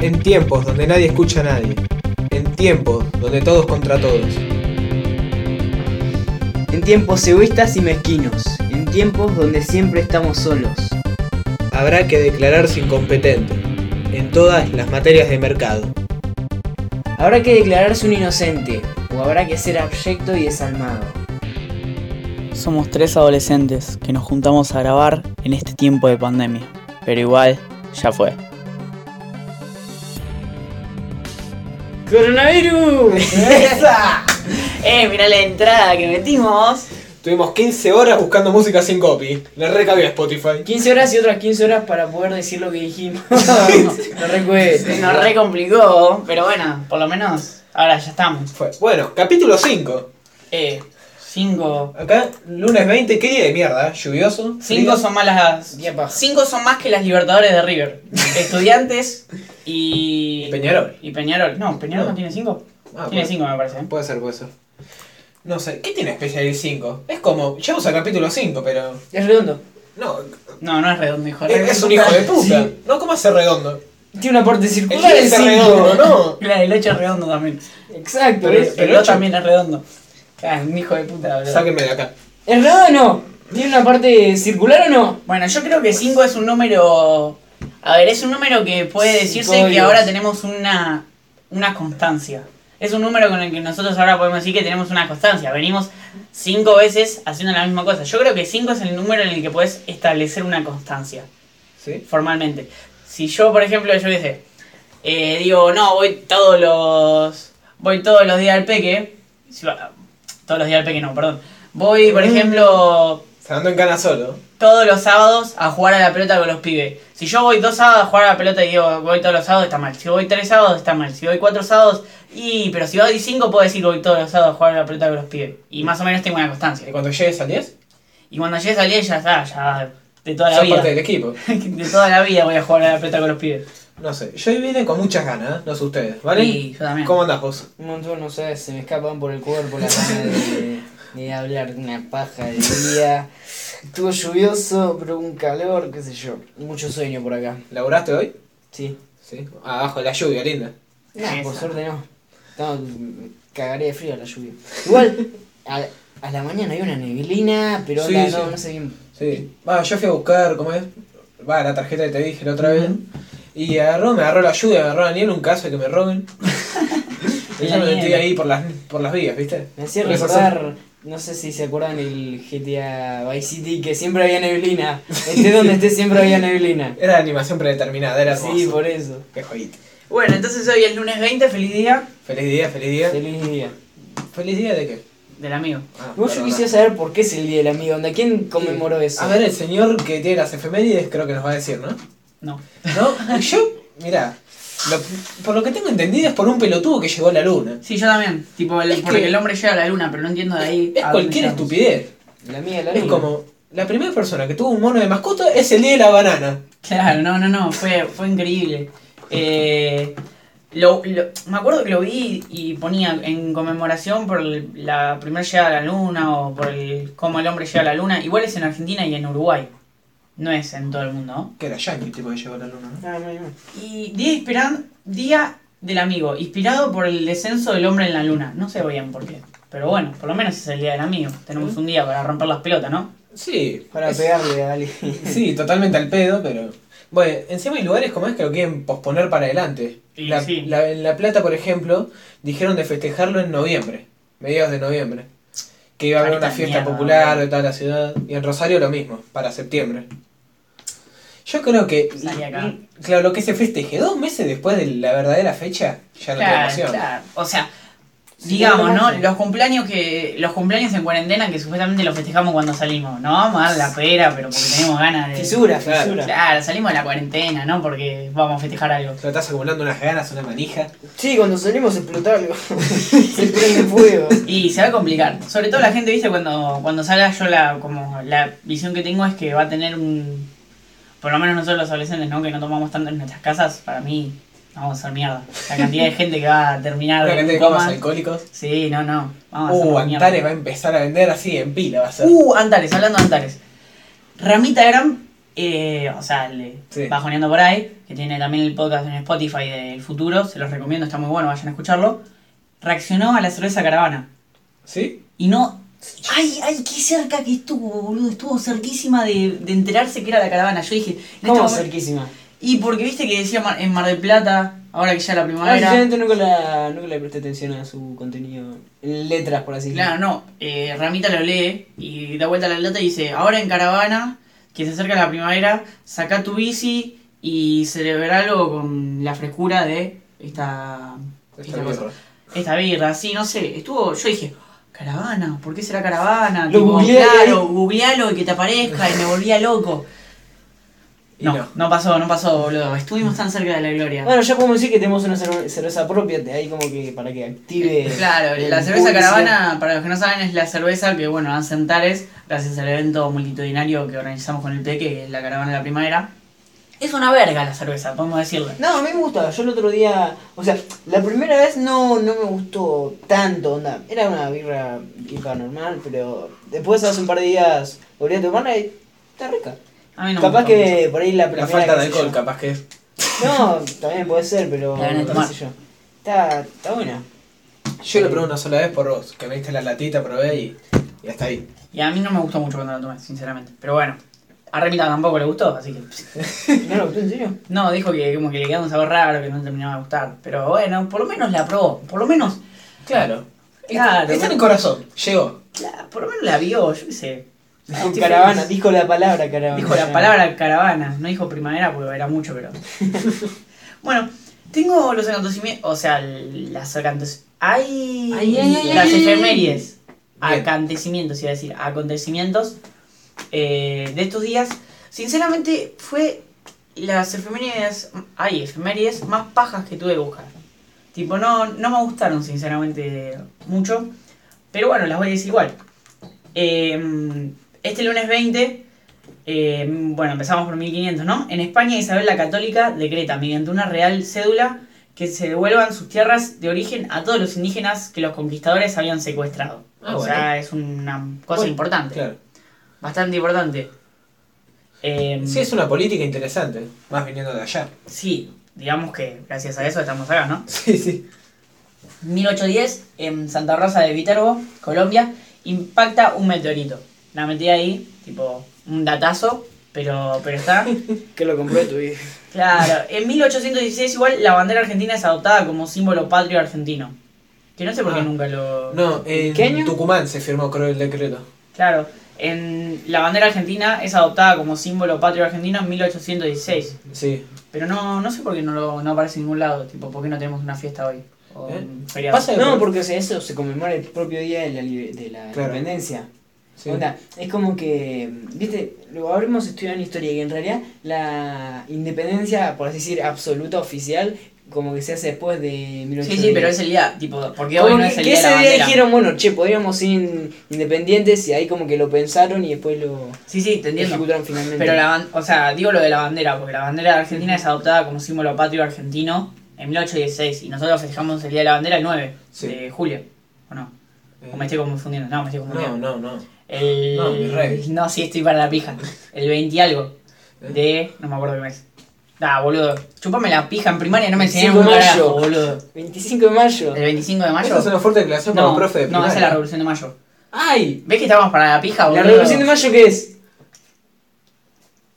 En tiempos donde nadie escucha a nadie. En tiempos donde todos contra todos. En tiempos egoístas y mezquinos. En tiempos donde siempre estamos solos. Habrá que declararse incompetente en todas las materias de mercado. Habrá que declararse un inocente. O habrá que ser abyecto y desalmado. Somos tres adolescentes que nos juntamos a grabar en este tiempo de pandemia. Pero igual, ya fue. ¡Coronavirus! ¡Esa! ¡Eh, mira la entrada que metimos! Tuvimos 15 horas buscando música sin copy. Le recabió Spotify. 15 horas y otras 15 horas para poder decir lo que dijimos. no recuerdo. Nos re complicó, pero bueno, por lo menos ahora ya estamos. Fue. Bueno, capítulo 5. Eh, cinco. Acá, lunes 20, ¿qué día de mierda? ¿Lluvioso? Cinco ¿Frío? son más las. Paja. Cinco son más que las Libertadores de River. Estudiantes y. Y Peñarol. Y Peñarol. No, Peñarol no, tiene cinco. Ah, tiene puede- cinco, me parece. ¿eh? Puede ser, puede ser. No sé, ¿qué tiene especial el 5? Es como, llegamos al capítulo 5, pero. Es redondo. No, No, no es redondo, hijo de es, es un hijo de puta. Sí. No, ¿cómo hace redondo? Tiene una parte circular el es 5. redondo, ¿no? Claro, el 8 es redondo también. Exacto. Pero- es, el el 2 ocho- también es redondo. Ah, un hijo de puta, boludo. Sáquenme de acá. ¿Es redondo o no? ¿Tiene una parte circular o no? Bueno, yo creo que 5 es un número. A ver, es un número que puede decirse que ahora tenemos una, una constancia. Es un número con el que nosotros ahora podemos decir que tenemos una constancia. Venimos cinco veces haciendo la misma cosa. Yo creo que 5 es el número en el que puedes establecer una constancia, ¿Sí? formalmente. Si yo, por ejemplo, yo qué sé, eh, digo, no, voy todos los. Voy todos los días al peque. Todos los días al peque no, perdón. Voy, por ejemplo, Se andó en cana solo. todos los sábados a jugar a la pelota con los pibes. Si yo voy dos sábados a jugar a la pelota y digo voy todos los sábados, está mal. Si voy tres sábados, está mal. Si voy cuatro sábados, y pero si voy cinco, puedo decir voy todos los sábados a jugar a la pelota con los pibes. Y más o menos tengo una constancia. ¿Y cuando llegues al 10? Y cuando llegues al día ya está, ya de toda la Sos vida. parte del equipo. de toda la vida voy a jugar a la pelota con los pibes. No sé, yo vine con muchas ganas, ¿eh? no sé ustedes, ¿vale? Yo también. ¿Cómo andás vos? Un montón, no sé, se me escapan por el cuerpo las ganas de, de hablar de una paja del día. Estuvo lluvioso, pero un calor, qué sé yo. Mucho sueño por acá. ¿Laburaste hoy? Sí. Sí. Abajo de la lluvia, linda. Nah, por suerte no. No, cagaré de frío a la lluvia. Igual, a, a la mañana hay una neblina, pero Sí, onda, sí. no, no sé bien. Sí. Va, yo fui a buscar, ¿cómo es? Va, la tarjeta que te dije la otra vez. Y agarró, me agarró la lluvia, me agarró la niebla, un caso de que me roben. y yo me metí ahí por las, por las vías, ¿viste? Me hacía recordar, no sé si se acuerdan el GTA Vice City, que siempre había neblina. Esté donde esté, siempre había neblina. Era animación predeterminada, era hermoso. Sí, por eso. Qué joyita. Bueno, entonces hoy es lunes 20, feliz día Feliz día, feliz día. Feliz día. ¿Feliz día de qué? del amigo. Ah, Igual yo quisiera saber por qué es el Día del Amigo. ¿Onda? ¿Quién conmemoró eso? A ver, el señor que tiene las efemérides creo que nos va a decir, ¿no? No. ¿No? Yo, mirá, lo- por lo que tengo entendido es por un pelotudo que llegó a la luna. Sí, yo también. Tipo, el, Es porque que- el hombre llega a la luna, pero no entiendo de ahí. Es cualquier estupidez. La de la Es luna. como, la primera persona que tuvo un mono de mascota es el día de la banana. Claro, no, no, no, fue, fue increíble. Eh, lo, lo- me acuerdo que lo vi y ponía en conmemoración por el- la primera llegada a la luna o por el cómo el hombre llega a la luna. Igual es en Argentina y en Uruguay. No es en todo el mundo, ¿no? Que era Yankee tipo que llegó a la luna, ¿no? Ah, no, no. Y día, inspiran- día del amigo, inspirado por el descenso del hombre en la luna. No sé bien por qué. Pero bueno, por lo menos es el día del amigo. Tenemos un día para romper las pelotas, ¿no? Sí, Para es- pegarle a alguien. Sí, totalmente al pedo, pero. Bueno, encima hay lugares como es que lo quieren posponer para adelante. Y La, sí. la- en La Plata, por ejemplo, dijeron de festejarlo en noviembre, mediados de noviembre. Que iba a haber una fiesta mierda, popular de toda la ciudad. Y en Rosario lo mismo, para septiembre. Yo creo que. Salí acá. Claro, lo que se festeje dos meses después de la verdadera fecha, ya no tiene Claro, emoción. claro. O sea, Sí, digamos, no. Los cumpleaños que los cumpleaños en cuarentena que supuestamente los festejamos cuando salimos. No vamos a dar la pera, pero porque tenemos ganas de. Fisura, Claro. fisura. Claro, salimos de la cuarentena, ¿no? Porque vamos a festejar algo. Pero estás acumulando unas ganas, una manija. Sí, cuando salimos explotó algo. Se prende fuego. Y se va a complicar. Sobre todo la gente, viste, cuando, cuando salga yo la, como la visión que tengo es que va a tener un. Por lo menos nosotros los adolescentes, ¿no? Que no tomamos tanto en nuestras casas, para mí vamos a hacer mierda. La cantidad de gente que va a terminar en cantidad de comas alcohólicos. Sí, no, no. Vamos a Uh, mierda. Antares va a empezar a vender así en pila, va a ser. Uh, Antares, hablando de Antares. Ramita Gram eh, o sea, el de Sí. Bajoneando por ahí, que tiene también el podcast en Spotify del futuro, se los recomiendo, está muy bueno, vayan a escucharlo. Reaccionó a la cerveza caravana. ¿Sí? Y no. ¡Ay, ay, qué cerca que estuvo, boludo! Estuvo cerquísima de, de enterarse que era la caravana. Yo dije. en este ¿Cómo momento- cerquísima? Y porque viste que decía Mar- en Mar del Plata, ahora que ya la Ah, primavera. sinceramente nunca, la, nunca le presté atención a su contenido en letras, por así Claro, no. eh, Ramita lo lee y da vuelta la lata y dice: Ahora en caravana, que se acerca la primavera, saca tu bici y celebralo con la frescura de esta. Esta esta cosa. birra. Esta birra, sí, no sé. Estuvo. Yo dije. Caravana, ¿por qué será caravana? Lo Tipo, googleé claro, googlealo y que te aparezca y me volvía loco. No, no. no pasó, no pasó, boludo. Estuvimos tan cerca de la gloria. Bueno, ya podemos decir que tenemos una cerve- cerveza propia, de ahí como que para que active. Claro, el la cerveza caravana, para los que no saben, es la cerveza que, bueno, dan Centares, gracias al evento multitudinario que organizamos con el Peque, que es la caravana de la primavera. Es una verga la cerveza, podemos decirle. No, a mí me gusta. Yo el otro día, o sea, la primera vez no, no me gustó tanto, onda. Era una birra IPA normal, pero después hace un par de días volví a tomarla y está rica. A mí no Capaz me gusta que por ahí la La primera. falta de alcohol, yo. capaz que es. No, también puede ser, pero. La qué tomar. sé yo. Está, está buena. Yo lo probé una sola vez por vos, que me diste la latita, probé y, y hasta ahí. Y a mí no me gustó mucho cuando la tomé, sinceramente. Pero bueno, a Remita tampoco le gustó, así que... ¿No lo gustó en serio? No, dijo que como que le quedaba un sabor raro, que no terminaba de gustar. Pero bueno, por lo menos la probó, por lo menos... Claro. Claro, Está en el corazón, llegó. la- por lo menos la vio, yo qué sé. Caravana, dijo la palabra caravana. Dijo la palabra caravana, no dijo primavera porque era mucho, pero. bueno, tengo los acontecimientos, o sea, las acontecimientos. Hay Ay, ay, ay, las ay, ay. efemérides, Bien. acontecimientos, iba a decir, acontecimientos eh, de estos días. Sinceramente, fue las efemérides, hay efemérides más pajas que tuve que buscar. Tipo, no, no me gustaron, sinceramente, mucho. Pero bueno, las voy a decir igual. Eh, este lunes 20, eh, bueno, empezamos por 1500, ¿no? En España Isabel la Católica decreta mediante una real cédula que se devuelvan sus tierras de origen a todos los indígenas que los conquistadores habían secuestrado. Ah, o bueno. sea, es una cosa Bueno, importante. Claro. Bastante importante. Eh, Sí, es una política interesante, más viniendo de allá. sí, digamos que gracias a eso estamos acá, ¿no? Sí, sí. 1810, en Santa Rosa de Viterbo, Colombia, impacta un meteorito. La metí ahí, tipo, un datazo, pero, pero está. Que lo compré tu hijo. Claro, en 1816 igual la bandera argentina es adoptada como símbolo patrio argentino. Que no sé por qué Ah. nunca lo... No, en ¿Qué año? Tucumán se firmó, creo, el decreto. Claro, en la bandera argentina es adoptada como símbolo patrio argentino en 1816. Sí. Pero no, no sé por qué no, lo, no aparece en ningún lado, tipo, ¿por qué no tenemos una fiesta hoy? O ¿Eh? un feriado. Pasa No, por- porque o sea, eso se conmemora el propio día de la, de la Claro. independencia. sí. Onda, es como que, viste, lo habremos estudiado en historia que en realidad la independencia, por así decir, absoluta, oficial, como que se hace después de Sí, 1810. sí, pero es el día, tipo, porque Como hoy no que, es el que día de ese la día bandera. dijeron, bueno, che, podríamos ser in- independientes y ahí como que lo pensaron y después lo Sí, sí, te entiendo. ejecutaron finalmente. Pero la o sea, digo lo de la bandera, porque la bandera de Argentina es adoptada como símbolo patrio argentino en 1816 y nosotros festejamos el Día de la Bandera el 9 Sí. de julio, ¿o no? Eh, ¿O me estoy confundiendo? No, me estoy no, confundiendo. no, no. El... No, mi rey. No, sí, estoy para la pija. El 20 y algo ¿Eh? de... no me acuerdo qué mes. Ah, boludo. Chupame la pija en primaria, no me 25 enseñaron un de carajo, mayo. boludo. 25 de mayo. ¿El 25 de mayo? Esa es una fuerte declaración para No, un profe de no, esa es primaria. la Revolución de Mayo. ¡Ay! ¿Ves que estamos para la pija, boludo? ¿La revolución de mayo qué es?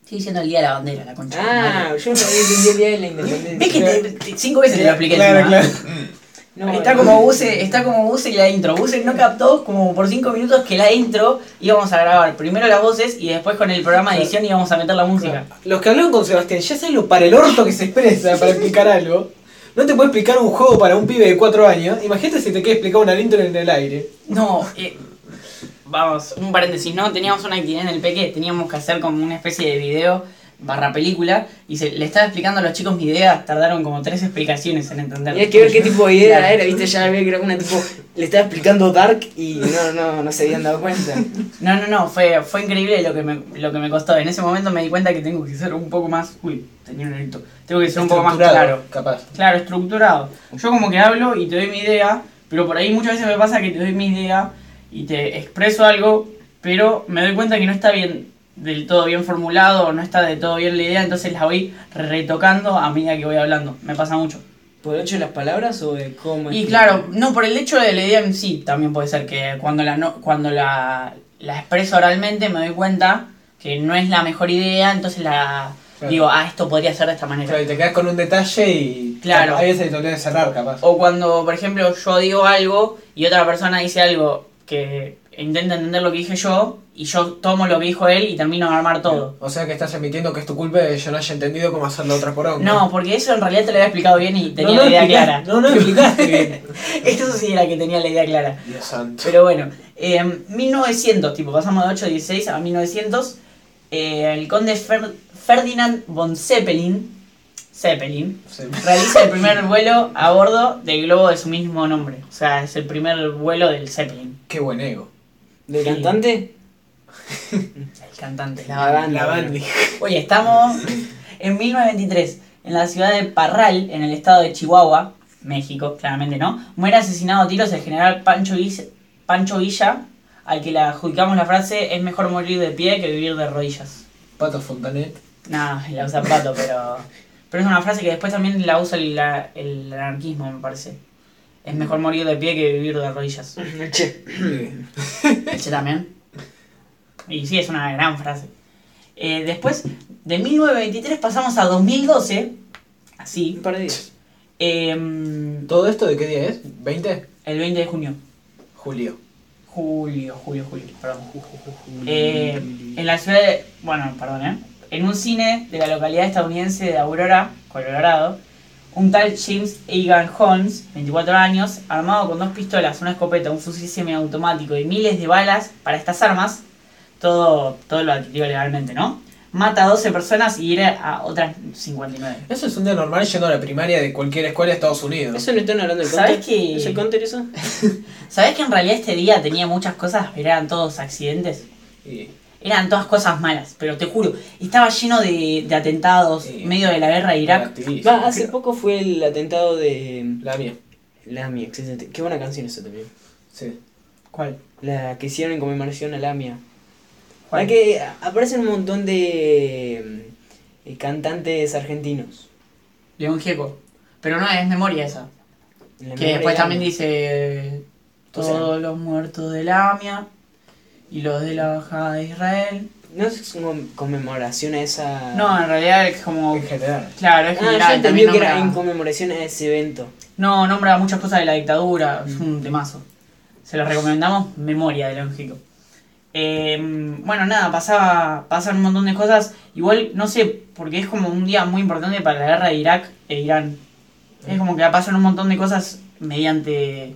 Estoy diciendo el Día de la Bandera, la concha. Ah, yo no había entendido el día de la independencia. ¿Ves que te- te- cinco veces te lo expliqué Claro, encima? claro. No, está no. como Buse, está como Buse y la intro. Buse no captó como por 5 minutos que la intro íbamos a grabar primero las voces y después con el programa de edición íbamos a meter la música. Los que hablaron con Sebastián, ya saben lo para el orto que se expresa para explicar algo. No te puede explicar un juego para un pibe de 4 años. Imagínate si te quiere explicar una intro en el aire. No, eh, vamos, un paréntesis, ¿no? Teníamos una actividad en el peque, teníamos que hacer como una especie de video barra película y se, le estaba explicando a los chicos mi idea, tardaron como tres explicaciones en entender. Y hay que ver qué tipo de idea Claro. era, viste, ya vi que era una tipo, le estaba explicando Dark y no, no, no se habían dado cuenta. No, no, no, fue, fue increíble lo que, me, lo que me costó. En ese momento me di cuenta que tengo que ser un poco más. Uy, tenía un grito. Tengo que ser un poco más claro. Capaz. Claro, estructurado. Yo como que hablo y te doy mi idea, pero por ahí muchas veces me pasa que te doy mi idea y te expreso algo, pero me doy cuenta que no está bien del todo bien formulado o no está del todo bien la idea, entonces la voy retocando a medida que voy hablando. Me pasa mucho. ¿Por el hecho de las palabras o de cómo Y claro, no, por el hecho de la idea en sí, también puede ser que cuando la, no, cuando la, la expreso oralmente me doy cuenta que no es la mejor idea, entonces la Claro. digo, ah, esto podría ser de esta manera. sea, y te quedas con un detalle y. Claro. Hay veces te olvidas de cerrar, capaz. O cuando, por ejemplo, yo digo algo y otra persona dice algo que intenta entender lo que dije yo y yo tomo lo que dijo él y termino de armar todo. O sea que estás admitiendo que es tu culpa de que yo no haya entendido cómo hacer la otra poronga. No, porque eso en realidad te lo había explicado bien y tenía No, no la idea explicaste- clara. No, no explicaste bien. Eso sí era que tenía la idea clara. Dios santo. Pero bueno, eh, 1900, tipo, pasamos de 816 a 1900. eh, el conde Fer- Ferdinand von Zeppelin, Zeppelin Sí. realiza el primer vuelo a bordo del globo de su mismo nombre. O sea, es el primer vuelo del Zeppelin. Qué buen ego. ¿Del Sí. cantante? El cantante, la banda. banda. La bandi. Oye, estamos en 1923, en la ciudad de Parral, en el estado de Chihuahua, México, claramente no. Muere asesinado a tiros el general Pancho Villa, Pancho Villa, al que le adjudicamos la frase: es mejor morir de pie que vivir de rodillas. Pato Fontanet. Nada, la usa Pato, pero. Pero es una frase que después también la usa el, la- el anarquismo, me parece. Es mejor morir de pie que vivir de rodillas. Che. Ese también. Y sí, es una gran frase. Eh, después, de 1923 pasamos a 2012. Así. Un par de días. em, ¿Todo esto de qué día es? ¿20? el 20 de junio. Julio. Julio, julio, julio, perdón. Eh, en la ciudad de. Bueno, perdón, ¿eh? En un cine de la localidad estadounidense de Aurora, Colorado, un tal James Egan Holmes, 24 años, armado con dos pistolas, una escopeta, un fusil semiautomático y miles de balas para estas armas, todo, todo lo adquirió legalmente, ¿no? Mata a 12 personas y hiere a otras 59. Eso es un día normal yendo a la primaria de cualquier escuela de Estados Unidos. ¿Eso no están hablando del ¿Sabes que- ¿Es el counter eso? ¿Sabés que en realidad este día tenía muchas cosas, pero eran todos accidentes? Y- Eran todas cosas malas, pero te juro, estaba lleno de, de atentados, Sí. en medio de la guerra de Irak. Va, hace poco fue el atentado de La mía. Lamia, excelente. Qué buena canción esa también. Sí. ¿Cuál? La que hicieron en conmemoración a Lamia. ¿Cuál? La que aparecen un montón de eh, cantantes argentinos. León Gieco. Pero no es memoria esa. La Que memoria después de también dice O sea- todos los muertos de Lamia y los de la bajada de Israel. No es como conmemoración a esa. No, en realidad es como. En general. Claro, es Ah, yo general. entendí también que era en conmemoración a ese evento. No, nombra muchas cosas de la dictadura, es Mm. un temazo. Se los recomendamos, Memoria de León Gieco. Eh, bueno, nada, pasaba, pasan un montón de cosas. Igual, no sé, porque es como un día muy importante para la guerra de Irak e Irán. Es como que pasan un montón de cosas mediante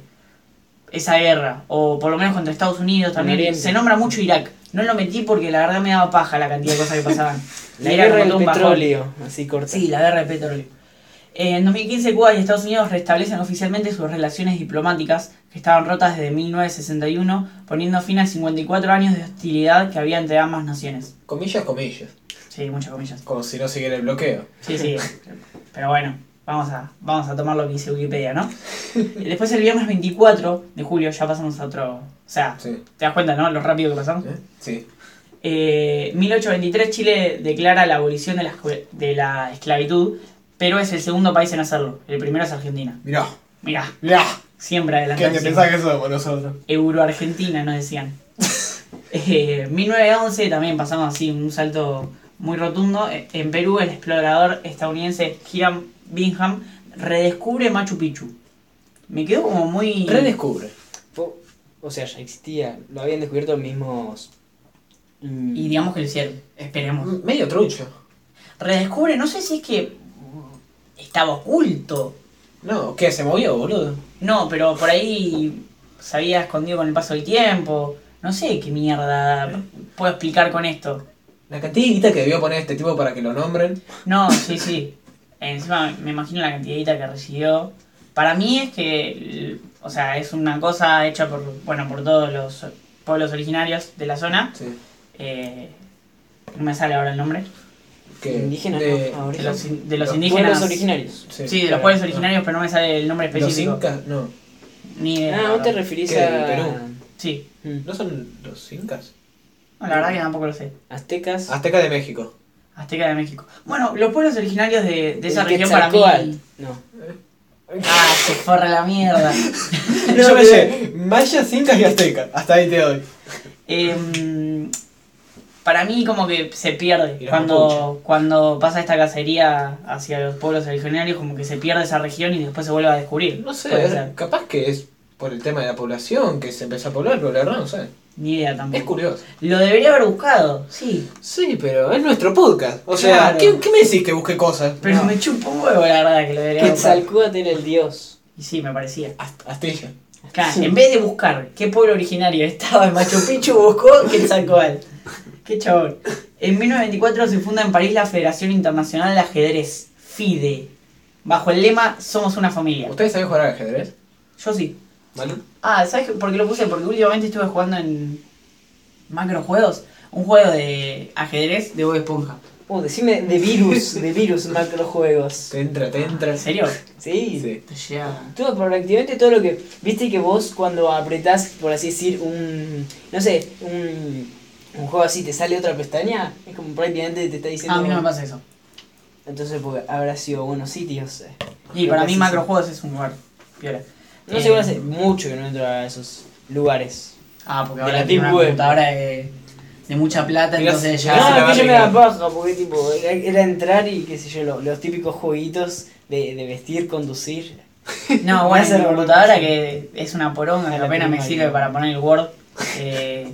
esa guerra. O por lo menos contra Estados Unidos también. Se nombra mucho Irak. No lo metí porque la verdad me daba paja la cantidad de cosas que pasaban. La guerra del bajón. petróleo, así corta. Sí, la guerra de petróleo. En 2015 Cuba y Estados Unidos restablecen oficialmente sus relaciones diplomáticas que estaban rotas desde 1961, poniendo fin a 54 años de hostilidad que había entre ambas naciones. Comillas, comillas. Sí, muchas comillas. Como si no siguiera el bloqueo. Sí, sí. Pero bueno, vamos a, vamos a tomar lo que dice Wikipedia, ¿no? Después el viernes 24 de julio ya pasamos a otro... O sea, Sí. ¿te das cuenta, no? Lo rápido que pasamos. ¿Eh? Sí. Eh, 1823 Chile declara la abolición de la, escue- de la esclavitud, pero es el segundo país en hacerlo. El primero es Argentina. Mirá. Mirá, Mirá. siempre ¿Qué adelante. te pensás que somos nosotros? Euro-Argentina nos decían. Eh, 1911 también pasamos así, un salto muy rotundo. Eh, En Perú el explorador estadounidense Hiram Bingham redescubre Machu Picchu. Me quedó como muy... Redescubre. O sea, ya existía. Lo habían descubierto los mismos. mm, Y digamos que lo hicieron, esperemos. M- Medio trucho. Redescubre, no sé si es que estaba oculto. No, ¿qué? ¿Se movió, boludo? No, pero por ahí se había escondido con el paso del tiempo. No sé qué mierda puedo explicar con esto. La cantidad que debió poner este tipo para que lo nombren. No, sí, sí. Encima me imagino la cantidad de que recibió. Para mí es que, o sea, es una cosa hecha por, bueno, por todos los pueblos originarios de la zona. Sí. Eh, no me sale ahora el nombre. Que Indígenas, de, no, De los, in- de los Los indígenas. pueblos originarios. sí, Sí, de los pueblos no. originarios, pero no me sale el nombre Los específico. incas, no. Ni idea, Ah, vos te referís ¿Qué, a. Perú? Sí. Mm. ¿No son los incas? No, la verdad que tampoco lo sé. Aztecas. Azteca de México. Azteca de México. Bueno, los pueblos originarios de, de esa región para mí. No. Ah, se forra la mierda. Yo me sé, mayas, incas y aztecas. Hasta ahí te doy. Em, para mí como que se pierde cuando, cuando pasa esta cacería hacia los pueblos originarios, como que se pierde esa región y después se vuelve a descubrir. No sé, capaz que es por el tema de la población que se empezó a poblar, pero la verdad no sé. Ni idea Es tampoco. curioso. Lo debería haber buscado, sí. Sí, pero es nuestro podcast. O sea, Claro. ¿qué, qué me decís que busque cosas? Pero No. me chupa un huevo la verdad que lo debería haber buscado. Quetzalcóatl era el dios. Y sí, me parecía. Ast- Astilla. Claro, en vez de buscar qué pueblo originario estaba en Machu Picchu, buscó Quetzalcóatl. Qué chabón. En 1924 se funda en París la Federación Internacional de Ajedrez, FIDE, bajo el lema Somos una familia. ¿Ustedes saben jugar al ajedrez? Yo sí. ¿Vale? Ah, ¿sabes por qué lo puse? Porque últimamente estuve jugando en macrojuegos, un juego de ajedrez de Bob Esponja. Oh, decime de virus, de virus macrojuegos. Te entra, te entra. ¿En serio? Sí. Sí. Te llega. Todo, prácticamente todo lo que. Viste que vos cuando apretás, por así decir, un. No sé, un. Un juego así, te sale otra pestaña. Es como prácticamente te está diciendo. Ah, a mí no me pasa eso. Entonces, porque habrá sido buenos sitios. eh. Y Creo para mí sí, macrojuegos es un lugar. Piola. No Eh, sé, hace mucho que no entro a esos lugares. Ah, porque de ahora la tiene Deep una Web. computadora de, de mucha plata, Mirá, entonces ya... no, va que a yo me da paja, porque tipo, era, entrar y qué sé yo, lo- los típicos jueguitos de, de vestir, conducir. No, bueno, esa la computadora que es una poronga, que la apenas me sirve para poner el Word. Eh,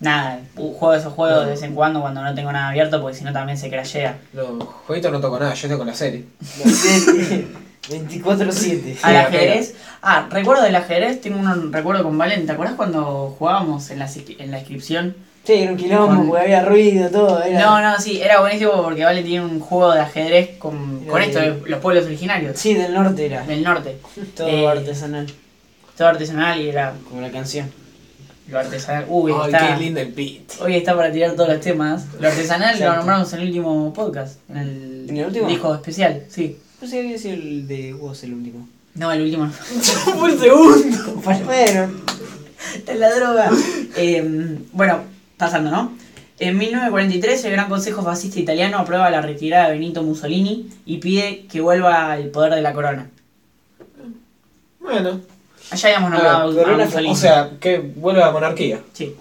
nada, juego esos juegos de vez en cuando cuando no tengo nada abierto, porque si no también se crashea. No, jueguito no toco nada, yo estoy con la serie. La serie 24-7. Al ajedrez. Ah, recuerdo del ajedrez, tengo un recuerdo con Valen. ¿Te acuerdas cuando jugábamos en la, en la inscripción? Sí, era un quilombo, Con- porque había ruido, todo. Era... No, no, sí, era buenísimo porque Valen tiene un juego de ajedrez con, con esto, de- de los pueblos originarios Sí, del norte era. del norte. Todo Eh, artesanal, Todo artesanal y era como la canción. lo artesanal. Uy, Ay, está. qué lindo el beat. Hoy está para tirar todos los temas. Lo artesanal lo nombramos en el último podcast. En el, ¿En el último? disco especial, sí. No sé, había sido el de vos el último. No, el último no. Fue el segundo. Bueno, en la droga. Eh, bueno, pasando, ¿no? En 1943 el Gran Consejo Fascista Italiano aprueba la retirada de Benito Mussolini y pide que vuelva al poder de la corona. Bueno, Allá habíamos nombrado a corona, Mussolini. o sea, que vuelve a la monarquía. Sí.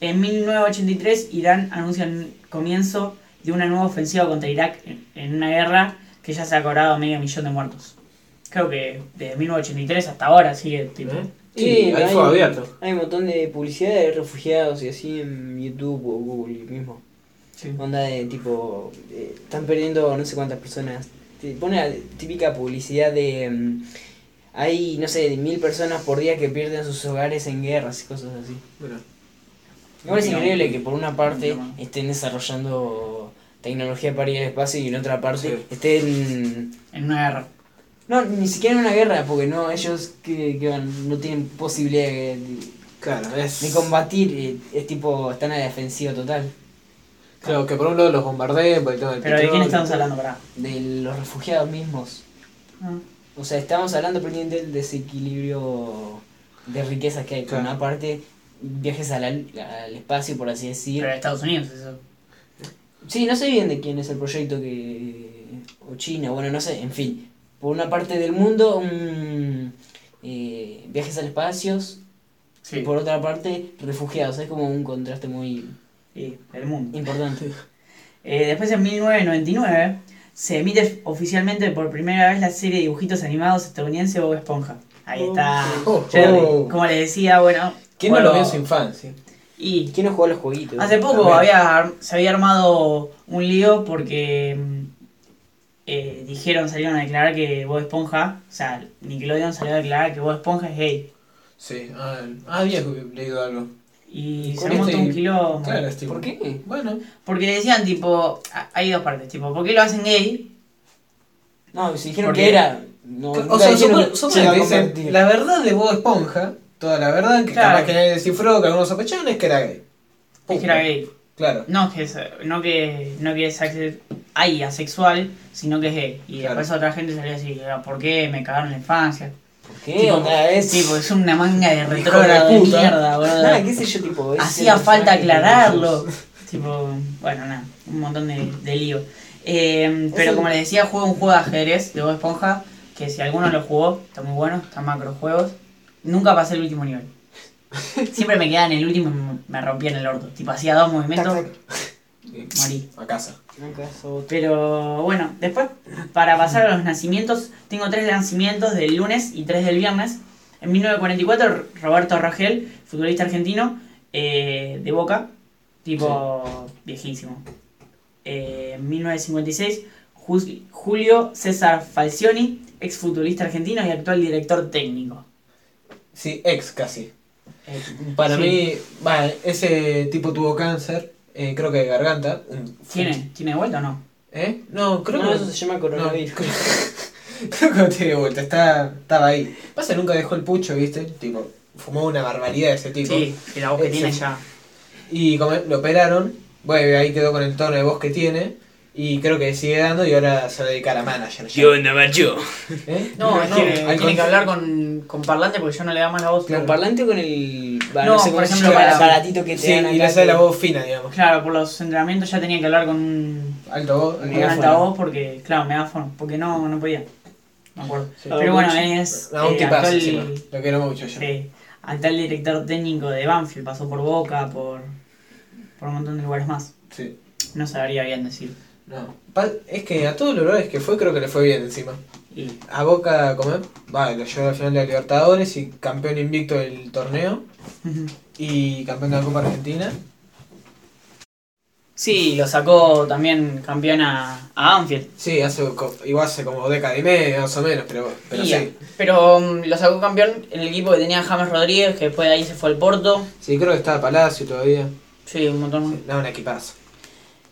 En 1983, Irán anuncia el comienzo de una nueva ofensiva contra Irak en una guerra que ya se ha cobrado medio millón de muertos. Creo que desde 1983 hasta ahora sigue tipo. ¿Eh? Sí, Sí, ahí hay- fue abierto. hay un montón de publicidad de refugiados y así en YouTube o Google mismo. Sí. Onda de tipo, eh, están perdiendo no sé cuántas personas. Te pone la típica publicidad de... mm, hay, no sé, de mil personas por día que pierden sus hogares en guerras y cosas así. Mira. Igual es increíble que por una parte estén desarrollando tecnología para ir al espacio y en otra parte Sí. estén... En una guerra. No, ni siquiera en una guerra, porque no ellos que, que van, no tienen posibilidad de, Claro, es. de combatir, eh, es tipo, están a la defensiva total. Claro, que por un lado los bombardean por el tema del Pero ¿de quién estamos hablando? Pará. De los refugiados mismos. Ah. O sea, estamos hablando prácticamente del desequilibrio de riquezas que hay. Por Claro. una parte, viajes al, al espacio, por así decir. Pero de Estados Unidos, eso. Sí, no sé bien de quién es el proyecto que... o China, bueno, no sé, en fin. Por una parte del mundo, un, eh, viajes al espacio, Sí. y por otra parte, refugiados. Es como un contraste muy Sí, el mundo. importante. Eh, después en 1999 se emite oficialmente por primera vez la serie de dibujitos animados estadounidense Bob Esponja. Ahí está. Oh, Yo, oh. como le decía, bueno. ¿Quién no lo vio en su infancia? Y ¿Quién no jugó a los jueguitos? hace poco También. había, se había armado un lío porque eh, dijeron, salieron a declarar que Bob Esponja, o sea, Nickelodeon salió a declarar que Bob Esponja es gay. Sí, ah, ah, había leído algo. Y se montó este- un quilombo. Claro, es tipo- ¿Por qué? Bueno, Porque decían, tipo, hay dos partes, tipo, ¿por qué lo hacen gay? No, si dijeron ¿Por que era... No, o sea, dijeron se dicen la verdad de Bob Esponja, toda la verdad, que Claro. capaz que nadie descifró, que algunos sospechaban, es que era gay. Es que era gay. Claro. No que es, no que, no que es ay, asexual, sino que es gay. Y Claro. después otra gente salió a decir, "Ah, ¿por qué me cagaron la infancia? ¿Qué Tipo, onda es? Es una manga de retrógrado de mierda, boludo. Nada, qué sé yo, tipo. Hacía falta aclararlo. tipo, bueno, nada, un montón de, de lío. Eh, pero como les decía, juego un juego de ajedrez de Bob Esponja, que si alguno lo jugó, está muy bueno, está macro juegos. Nunca pasé el último nivel. Siempre me quedaba en el último y me- me rompía en el orto. Tipo, hacía dos movimientos, Tac, morí. A casa. Pero bueno, después, para pasar a los nacimientos, tengo tres nacimientos del lunes y tres del viernes. En 1944, Roberto Rogel, futbolista argentino, eh, de Boca, tipo viejísimo. Eh, en 1956, Jus- Julio César Falcioni, exfutbolista argentino y actual director técnico. Sí, ex casi. Para Sí. mí, va, ese tipo tuvo cáncer, eh, creo que de garganta. ¿Tiene, ¿Tiene vuelta o no? ¿Eh? No, creo No, que. eso se llama no, coronavirus. creo que no tiene vuelta, está, estaba ahí. Pasa, nunca dejó el pucho, ¿viste? Tipo, fumó una barbaridad ese tipo. Sí, y la voz que Eh, tiene sí. ya. Y como lo operaron, bueno, ahí quedó con el tono de voz que tiene. Y creo que sigue dando y ahora se va a dedicar a manager. ya. onda, macho? ¿Eh? No, es que al tiene que hablar con, con parlante porque yo no le da más la voz. ¿Con parlante o con el. va, No, sé por ejemplo, el para- aparatito que te Sí, dan y le sale la que- voz fina, digamos. Claro, por los entrenamientos ya tenía que hablar con un, Alto voz, con un altavoz porque, claro, megáfono, porque no, no podía. Me acuerdo. Sí. Pero bueno, es No, un eh, tipazo actual, encima. Lo quiero mucho yo. sí, actual director técnico de Banfield, pasó por Boca, por, por un montón de lugares más. Sí. No sabría bien decir. No. Pa- Es que a todos los lugares que fue creo que le fue bien encima. A Boca, como es, va, lo llevó al final de la Libertadores y campeón invicto del torneo y campeón de la Copa Argentina. sí, lo sacó también campeón a, a Banfield. Sí, hace, igual hace como década y media más o menos, pero, pero sí. pero um, lo sacó campeón en el equipo que tenía James Rodríguez, que después de ahí se fue al Porto. Sí, creo que estaba Palacio todavía. Sí, un montón. Sí, no, un equipazo.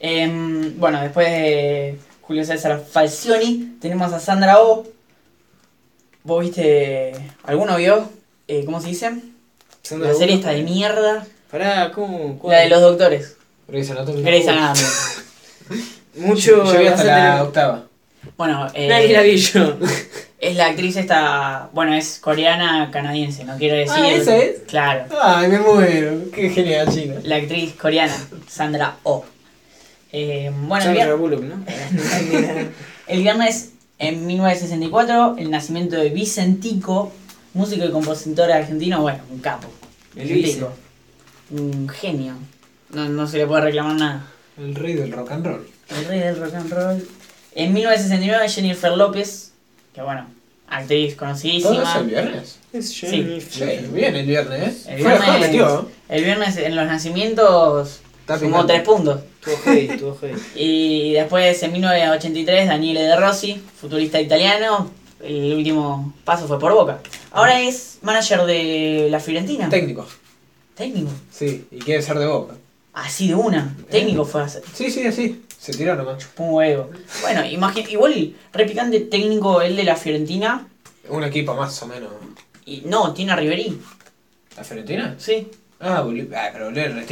Em, bueno, después de Julio César Falcioni, tenemos a Sandra O. ¿Vos viste? ¿Alguno vio? Eh, ¿Cómo se dice? Sandra La serie está de mierda. Pará, ¿cómo? cuál? La de los doctores. Grey's Anatomy. Grey's Anatomy. Mucho. Yo vi hasta la tener- octava. Bueno, eh, Nadie la vi yo. es la actriz esta. Bueno, es coreana canadiense, no quiero decir. Ah, ¿esa es? Claro. Ay, me muero. Qué genial, China. La actriz coreana, Sandra Oh. Eh, bueno, el Sandra vier- Bullock, ¿no? el viernes en 1964, el nacimiento de Vicentico, músico y compositor argentino, bueno, un capo. El Vicentico. Un genio. No, no se le puede reclamar nada. El rey del rock and roll. El rey del rock and roll. En 1969, Jennifer López, que bueno, actriz ¿Todo eso conocidísima. el viernes? Es Sí. Sí, bien el viernes, ¿eh? El viernes, metió. el viernes en los nacimientos Está sumó picante. tres puntos. Tuvo tuvo. Y después en 1983 Daniele De Rossi, futurista italiano, el último paso fue por Boca. Ahora es manager de la Fiorentina. Técnico. Técnico. Sí, y quiere ser de boca. Así de una. Técnico fue hacer. Sí, sí, así. Se tiró nomás. Un huevo. Bueno, imagina, igual repicante técnico el de la Fiorentina. Un equipo más o menos. Y no, tiene a Riverí. ¿La Fiorentina? Sí. Ah, ah, pero el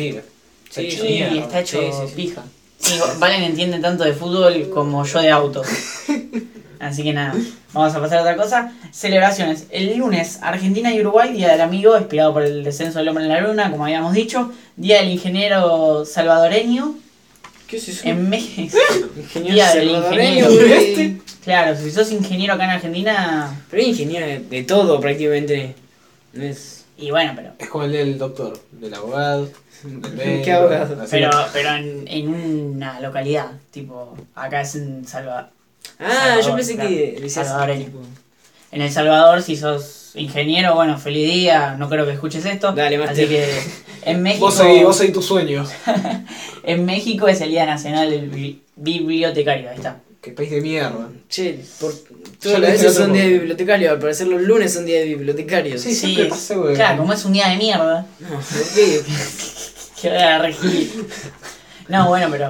Está Sí, hecho Sí, mierda. está hecho Sí, sí, sí. pija. Sí, Valen entiende tanto de fútbol como yo de autos. Así que nada, vamos a pasar a otra cosa. Celebraciones. El lunes, Argentina y Uruguay, Día del Amigo, inspirado por el descenso del hombre en la luna, como habíamos dicho. Día del Ingeniero Salvadoreño. ¿Qué es eso? En México. Ingeniero Día del salvadoreño, ingeniero. Claro, si sos ingeniero acá en Argentina. Pero es ingeniero de, de todo prácticamente. Es. Y bueno, pero. Es como el del doctor, del abogado. Pero, pero en, en una localidad. Tipo, acá es en Salvador. Ah, Salvador, yo pensé claro. que decías. Salvadoreño. tipo, En El Salvador, si sos ingeniero, bueno, feliz día, no creo que escuches esto. Dale, Así que en México, Vos seguís, vos seguís tus sueños. en México es el Día Nacional del Bibli- Bibliotecario, ahí está. Qué país de mierda. Che, por, todas las veces son día de poco. bibliotecario, al parecer los lunes son día de bibliotecarios. Sí, siempre es- pasa, güey. Claro, como es un día de mierda, No, a regir. No, bueno, pero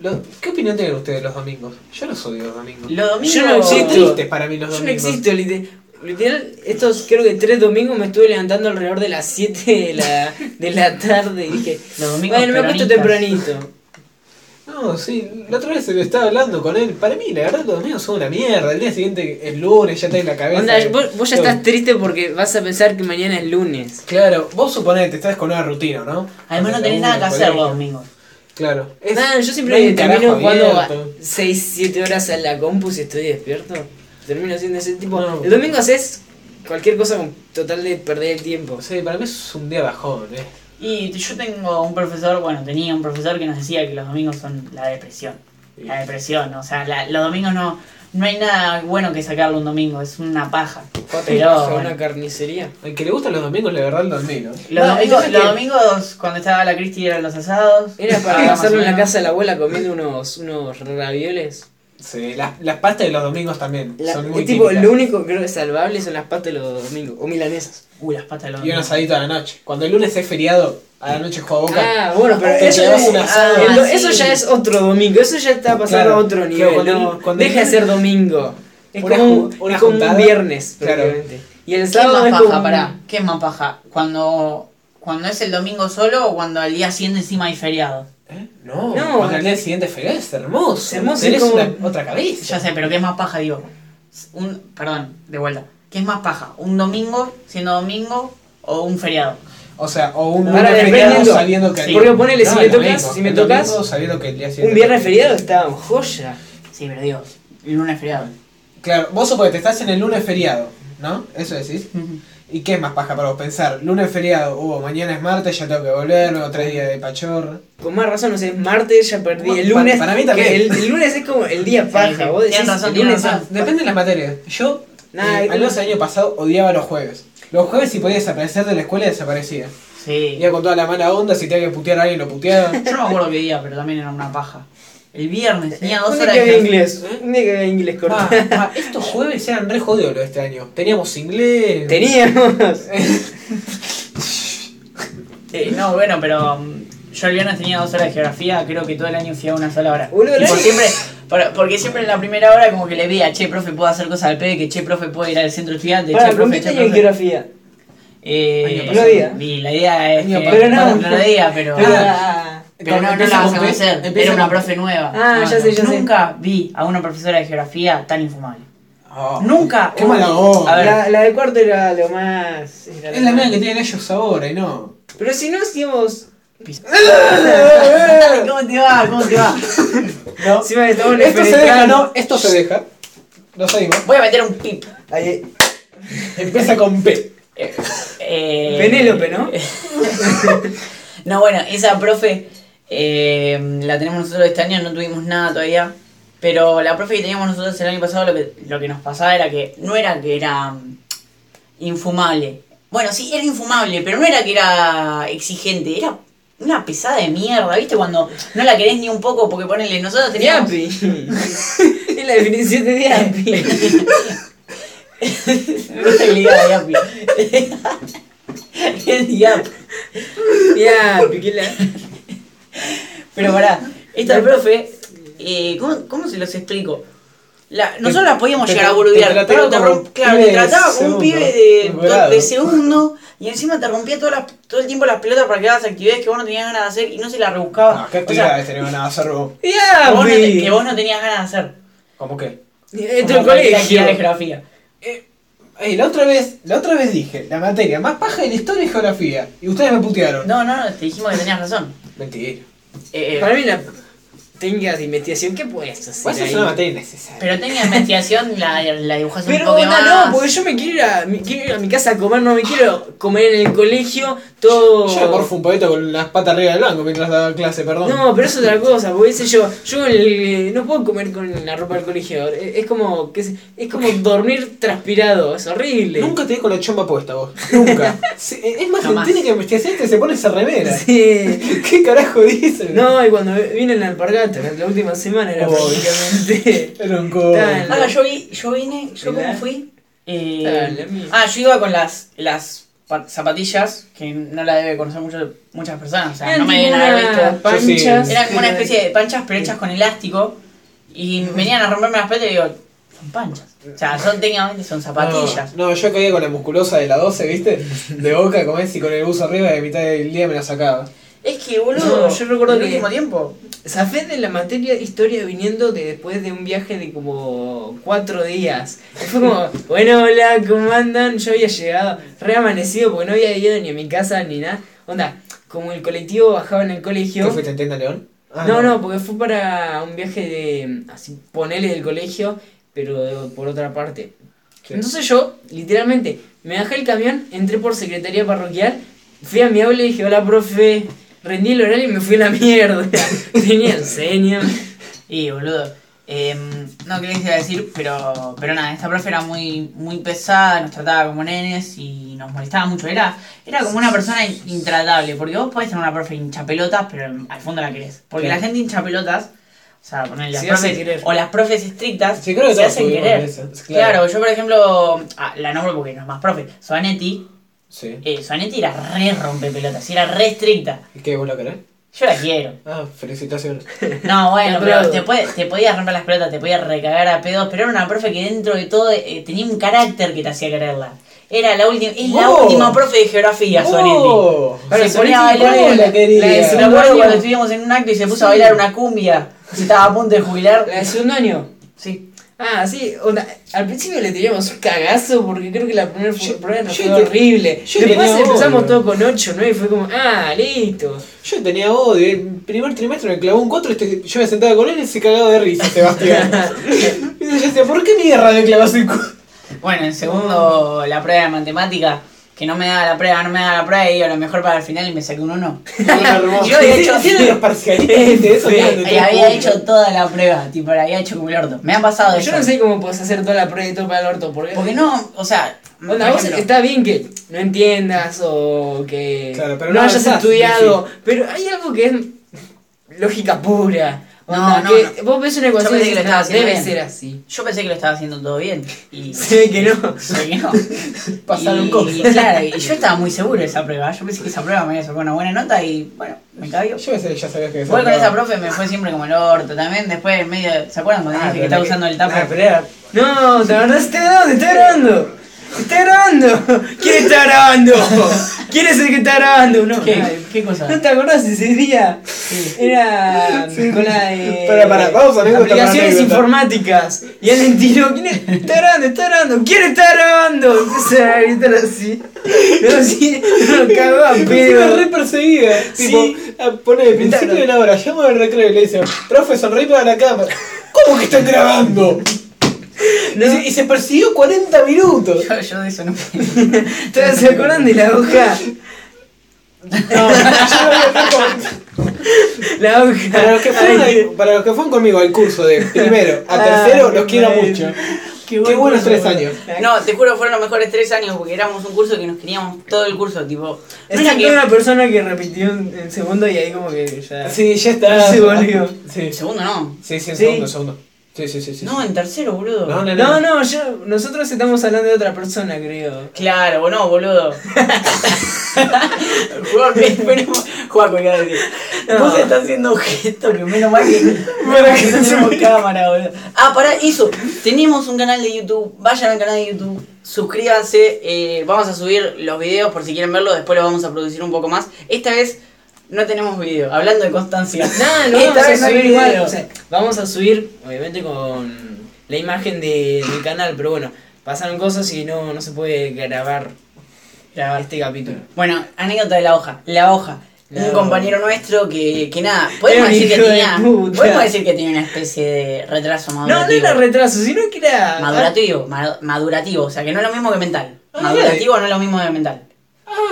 lo- ¿Qué opinión tienen ustedes de los domingos? Yo los odio los domingos. los domingos... Yo no Son existo. tristes para mí los Yo no domingos. existo, literal. Literal, estos creo que tres domingos me estuve levantando alrededor de las 7 de la, de la tarde y dije, Los domingos bueno, me acuesto tempranito. No, No, sí, la otra vez se lo estaba hablando con él. Para mí, la verdad, los domingos son una mierda. El día siguiente es lunes, ya tenés la cabeza. Onda, vos, vos ya estás triste porque vas a pensar que mañana es lunes. Claro, vos suponete, estás con una rutina, ¿no? Además no tenés nada que hacer los domingos. Claro. Es- Nah, yo no siempre un termino jugando abierto. 6-7 horas en la compu si estoy despierto. Termino siendo ese tipo. No. El domingo haces cualquier cosa con total de perder el tiempo. Sí, para mí es un día bajón, eh. Y yo tengo un profesor, bueno, tenía un profesor que nos decía que los domingos son la depresión. La depresión, o sea, la- los domingos no, no hay nada bueno que sacarle un domingo, es una paja. Pero bueno. una carnicería. Al que le gustan los domingos, la verdad, el domingo. los, No, domingos, los que- domingos cuando estaba la Cristi eran los asados. Era Ah, para pasarlo o en la casa de la abuela comiendo unos, unos ravioles. Sí, las, las pastas de los domingos también La- son muy es tipo, típicas. lo único que creo que es salvable son las patas de los domingos. O milanesas. Uy, las patas de los Y un domingos. asadito a la noche. Cuando el lunes es feriado, a la noche juega boca. Ah, bueno, pero eso, es- un asado. el do- Ah, eso ya es otro domingo. Eso ya está pasando Claro, a otro claro, nivel. cuando no, deja de ser domingo. Es Una como, un, ju- una es como un juntada. viernes, Claro. prácticamente. Y el ¿Qué es sábado más es paja, como. pará? ¿Qué es más paja? Cuando, cuando es el domingo solo o cuando al día siguiente encima hay feriado. ¿Eh? No, No, cuando el día siguiente es hermoso. Hermoso, Tenés como- una- otra cabeza. Ya sé, pero ¿qué es más paja, digo? Un, perdón, de vuelta. ¿Qué es más paja? ¿Un domingo siendo domingo o un feriado? O sea, o un Ahora, lunes feriado sabiendo que... Sí. Porque ponele, si No, me el tocas, si me tocas, sabiendo que el día siguiente... un viernes feriado está joya. Sí, pero digo, el lunes feriado. Claro, vos suponete, estás en el lunes feriado, ¿no? Eso decís. ¿Y qué es más paja para vos pensar? Lunes feriado, uh, mañana es martes, ya tengo que volver, luego tres días de pachorra. Con más razón, no sé, es martes, ya perdí. El lunes. para mí también. El, el lunes es como el día paja. Vos decís, razón, el lunes razón. Depende de las materias. Yo, Nah, eh, el- al menos el año pasado, odiaba los jueves. Los jueves si podías desaparecer de la escuela, desaparecía. Sí. Iba con toda la mala onda, si tenía que putear a alguien, lo puteaba. Yo no me acuerdo qué día, pero también era una paja. El viernes tenía dos horas que de inglés. Un día que había inglés corto. Estos jueves eran re jodidos los de este año. Teníamos inglés. Teníamos. Sí, no, bueno, pero um, yo el viernes tenía dos horas de geografía, creo que todo el año fui a una sola hora. Y por siempre, por- porque siempre en la primera hora como que le veía, che, profe, puedo hacer cosas al pedo, que che, profe, puedo ir al centro estudiante, Para, che, ¿con profe, che, profe. geografía? Eh, Año pasado. Y la idea es Año que, pasado. Pero no. no lo diga, pero... Ah, Pero no, no la vas a conocer, era una con- profe nueva. Ah, No, ya sé, ya sé. Nunca vi a una profesora de geografía tan infumable. Oh, Nunca. Qué mala onda. La, la de cuarto era lo más. era lo Es la misma que tienen ellos ahora y no. Pero si no hacíamos. ¿Cómo te va? ¿Cómo te va? No. Esto se deja, no, esto se deja. Lo seguimos. Voy a meter un pip. Ahí, Empieza con P. Eh, Penélope, ¿no? no, bueno, esa profe eh, la tenemos nosotros este año, no tuvimos nada todavía. Pero la profe que teníamos nosotros el año pasado, lo que, lo que nos pasaba era que no era que era mm, infumable. Bueno, sí, era infumable, pero no era que era exigente, era una pesada de mierda, ¿viste? Cuando no la querés ni un poco porque ponele, nosotros teníamos... Diapi. es la definición de Diapi. No te liga, Yapi. Es Yapi. Diapi, que la. Pero pará, esta profe, eh, ¿cómo, ¿cómo se los explico? La, nosotros la podíamos te- llegar a boludear, pero te romp- claro, te de trataba como un pibe de, de de segundo y encima te rompía todas las- todo el tiempo las pelotas para que hagas actividades que vos no tenías ganas de hacer y no se las rebuscaba. No, ¿qué o sea, actividades tenemos nada hacer vos? que vos, no te- Diapi. que vos no tenías ganas de hacer. ¿Cómo qué? Es cualquier actividad de colegio. geografía. Eh, eh, la otra vez, la otra vez dije, la materia más paja de la historia y geografía. Y ustedes me putearon. No, no, no, te dijimos que tenías razón. Mentira. Eh, eh, Para mí la técnicas de investigación, ¿qué puedes hacer Pues eso ahí? es una materia innecesaria. pero técnica de investigación la, la dibujas un Pero poco onda, más. no, porque yo me quiero ir, a, me quiero ir a mi casa a comer, no me quiero comer en el colegio todo... Yo me morfo un poquito con las patas arriba del banco mientras daba clase, perdón. No, pero eso es otra cosa, porque sé yo, yo el- no puedo comer con la ropa del colegio, es, es como que es, es como dormir transpirado, es horrible. Nunca te con la chomba puesta vos. Nunca. Sí, es más, Jamás. en técnica de investigación te se pone esa remera. Sí. ¿Qué carajo dice? No, y cuando vine en la alpargata, la última semana era Oh. prácticamente... Era un. Tan- Ah, yo, vi, yo vine, yo cómo fui. Eh, Ah, ah, yo iba con las, las pa- zapatillas, que no la debe conocer mucho, muchas personas, o sea, no me deben haber visto. Panchas. Eran como una especie de panchas, pero hechas con elástico, y venían a romperme las pelotas y digo, son panchas. O sea, son técnicamente son zapatillas. No, no, yo caía con la musculosa de la 12, ¿viste? De boca, comés y con el buzo arriba y a mitad del día me la sacaba. Es que, boludo, No, yo recuerdo el último tiempo, zafé de la materia historia viniendo de, después de un viaje de como cuatro días. Fue como, bueno, hola, ¿cómo andan? Yo había llegado re amanecido porque no había ido ni a mi casa ni nada. Onda, como el colectivo bajaba en el ¿Qué colegio. fuiste en Tienda León? Ah, no, no, porque fue para un viaje de, así, ponele del colegio, pero de- por otra parte. Entonces yo, literalmente, me bajé el camión, entré por secretaría parroquial, fui a mi aula y dije, hola, profe, rendí el horario y me fui a la mierda. Tenía enseño. Y boludo. em, no quería iba a decir, pero, pero nada, esta profe era muy, muy pesada, nos trataba como nenes y nos molestaba mucho. Era, era como una persona in- intratable, porque vos podés tener una profe hincha pelotas, pero al fondo la querés. Porque la gente hincha pelotas, o sea, poner las Se profes, o las profes estrictas, Sí, creo que se hacen querer. Claro. yo por ejemplo, ah, la nombro porque no es más profe, Soanetti, Sí. eh, Soanetti era re rompepelotas, era re estricta. ¿Y qué vos la querés? Yo la quiero. Ah, felicitaciones. No, bueno, Te pero te, puede, te podías romper las pelotas, te podías recagar a pedos, pero era una profe que dentro de todo eh, tenía un carácter que te hacía quererla. Era la última, es la Oh. última profe de geografía, Sonetti. Oh, Ahora, se ponía a Sonetti, bailar. ¿cuál es la quería. Me acuerdo cuando estuvimos en un acto y se puso a bailar una cumbia. Se estaba a punto de jubilar. La de segundo año. Sí. Ah, sí, onda, al principio le teníamos un cagazo porque creo que la primera Yo- prueba nos fue horrible. Después empezamos odio. todo con 8, 9 y fue como, ah, listo. Yo tenía odio. El primer trimestre me clavó un 4. Este, yo me sentaba con él y se cagaba de risa, Sebastián. y yo decía, ¿por qué mierda me clavas el 4? Bueno, en segundo, la prueba de matemática, que no me daba la prueba, no me daba la prueba y a lo mejor para el final y me saqué un 1. Yo había hecho- ¿Tienen los parcialistas de eso? Y había hecho toda la prueba, tipo, la había hecho como el orto. Me han pasado eso. Yo no sé cómo puedes hacer toda la prueba y todo para el orto, porque... Porque no, o sea, Onda, vos ejemplo, está bien que no entiendas o que Claro, pero no, no hayas avanzás, estudiado, pero hay algo que es lógica pura. No, no, que vos ves una ecuación y "Ah, haciendo debe bien". ser así. yo pensé que lo estaba haciendo todo bien. Y Se ve que no. se ve que no. Pasaron cosas. y claro, y yo estaba muy seguro de esa prueba. Yo pensé que esa prueba me iba a sacar una buena nota y bueno, me cabió. Yo pensé que ya sabías que Igual con esa profe me fue siempre como el orto. También después medio. ¿Se acuerdan cuando Ah, dije que estaba usando el tapo? No, ¿te acordás? ¿Está grabando? ¿Está grabando? ¿Está grabando? ¿Quién está grabando? ¿Quién es el que está grabando? No, ¿Qué, ay, ¿Qué cosa? ¿No te acordás ese día? Era con la de Pará, pará, vamos a por aplicaciones informáticas. Y alguien tiró, ¿quién es? está grabando? ¿Está grabando? ¿Quién está grabando? Empecé a gritar así. No, así, nos cagó a pedo. re perseguida. Sí. Tipo, ah, pone el principio de la hora, llamo al recreo y le dice, profe, sonreí para la cámara. ¿Cómo que están grabando? Y, se, y se persiguió 40 minutos. Yo, yo de eso no ¿Ustedes se acuerdan de la hoja? No, yo hacer como- La hoja. para, los que fueron Ay, al- para los que fueron conmigo al curso de primero a tercero, los quiero bueno. mucho. Qué, Qué buenos tres años. No, te juro, fueron los mejores tres años porque éramos un curso que nos queríamos todo el curso, tipo. No que. una persona que repitió en, segundo y ahí como que ya... Sí, ya está. Se volvió. Sí, En segundo no. sí, sí, en segundo, segundo. Sí, sí, sí. sí. No, en tercero, boludo. no, no. No, no, yo, nosotros estamos hablando de otra persona, creo. Claro, vos no, boludo. Juaco, esperemos. Juaco, ¿qué vas a decir? No. Vos estás haciendo gesto que menos mal que, menos Bueno, mal que no no tenemos cámara, boludo. Ah, pará, eso. Tenemos un canal de YouTube. Vayan al canal de YouTube. Suscríbanse. eh, vamos a subir los videos por si quieren verlo. Después lo vamos a producir un poco más. Esta vez no tenemos video. Hablando de constancia. Nada, lo Esta vez no hay subir igual. video. O sea, vamos a subir, obviamente, con la imagen de, del canal, pero bueno, pasaron cosas y no, no se puede grabar, Grabar. este capítulo. Bueno, anécdota de la hoja. La hoja. Un compañero nuestro que, que nada, podemos decir que de tenía. Podemos decir que tenía una especie de retraso No, no madurativo. era retraso, sino que era. madurativo, ma- madurativo, o sea que no es lo mismo que mental. Ah, madurativo no es lo mismo que mental.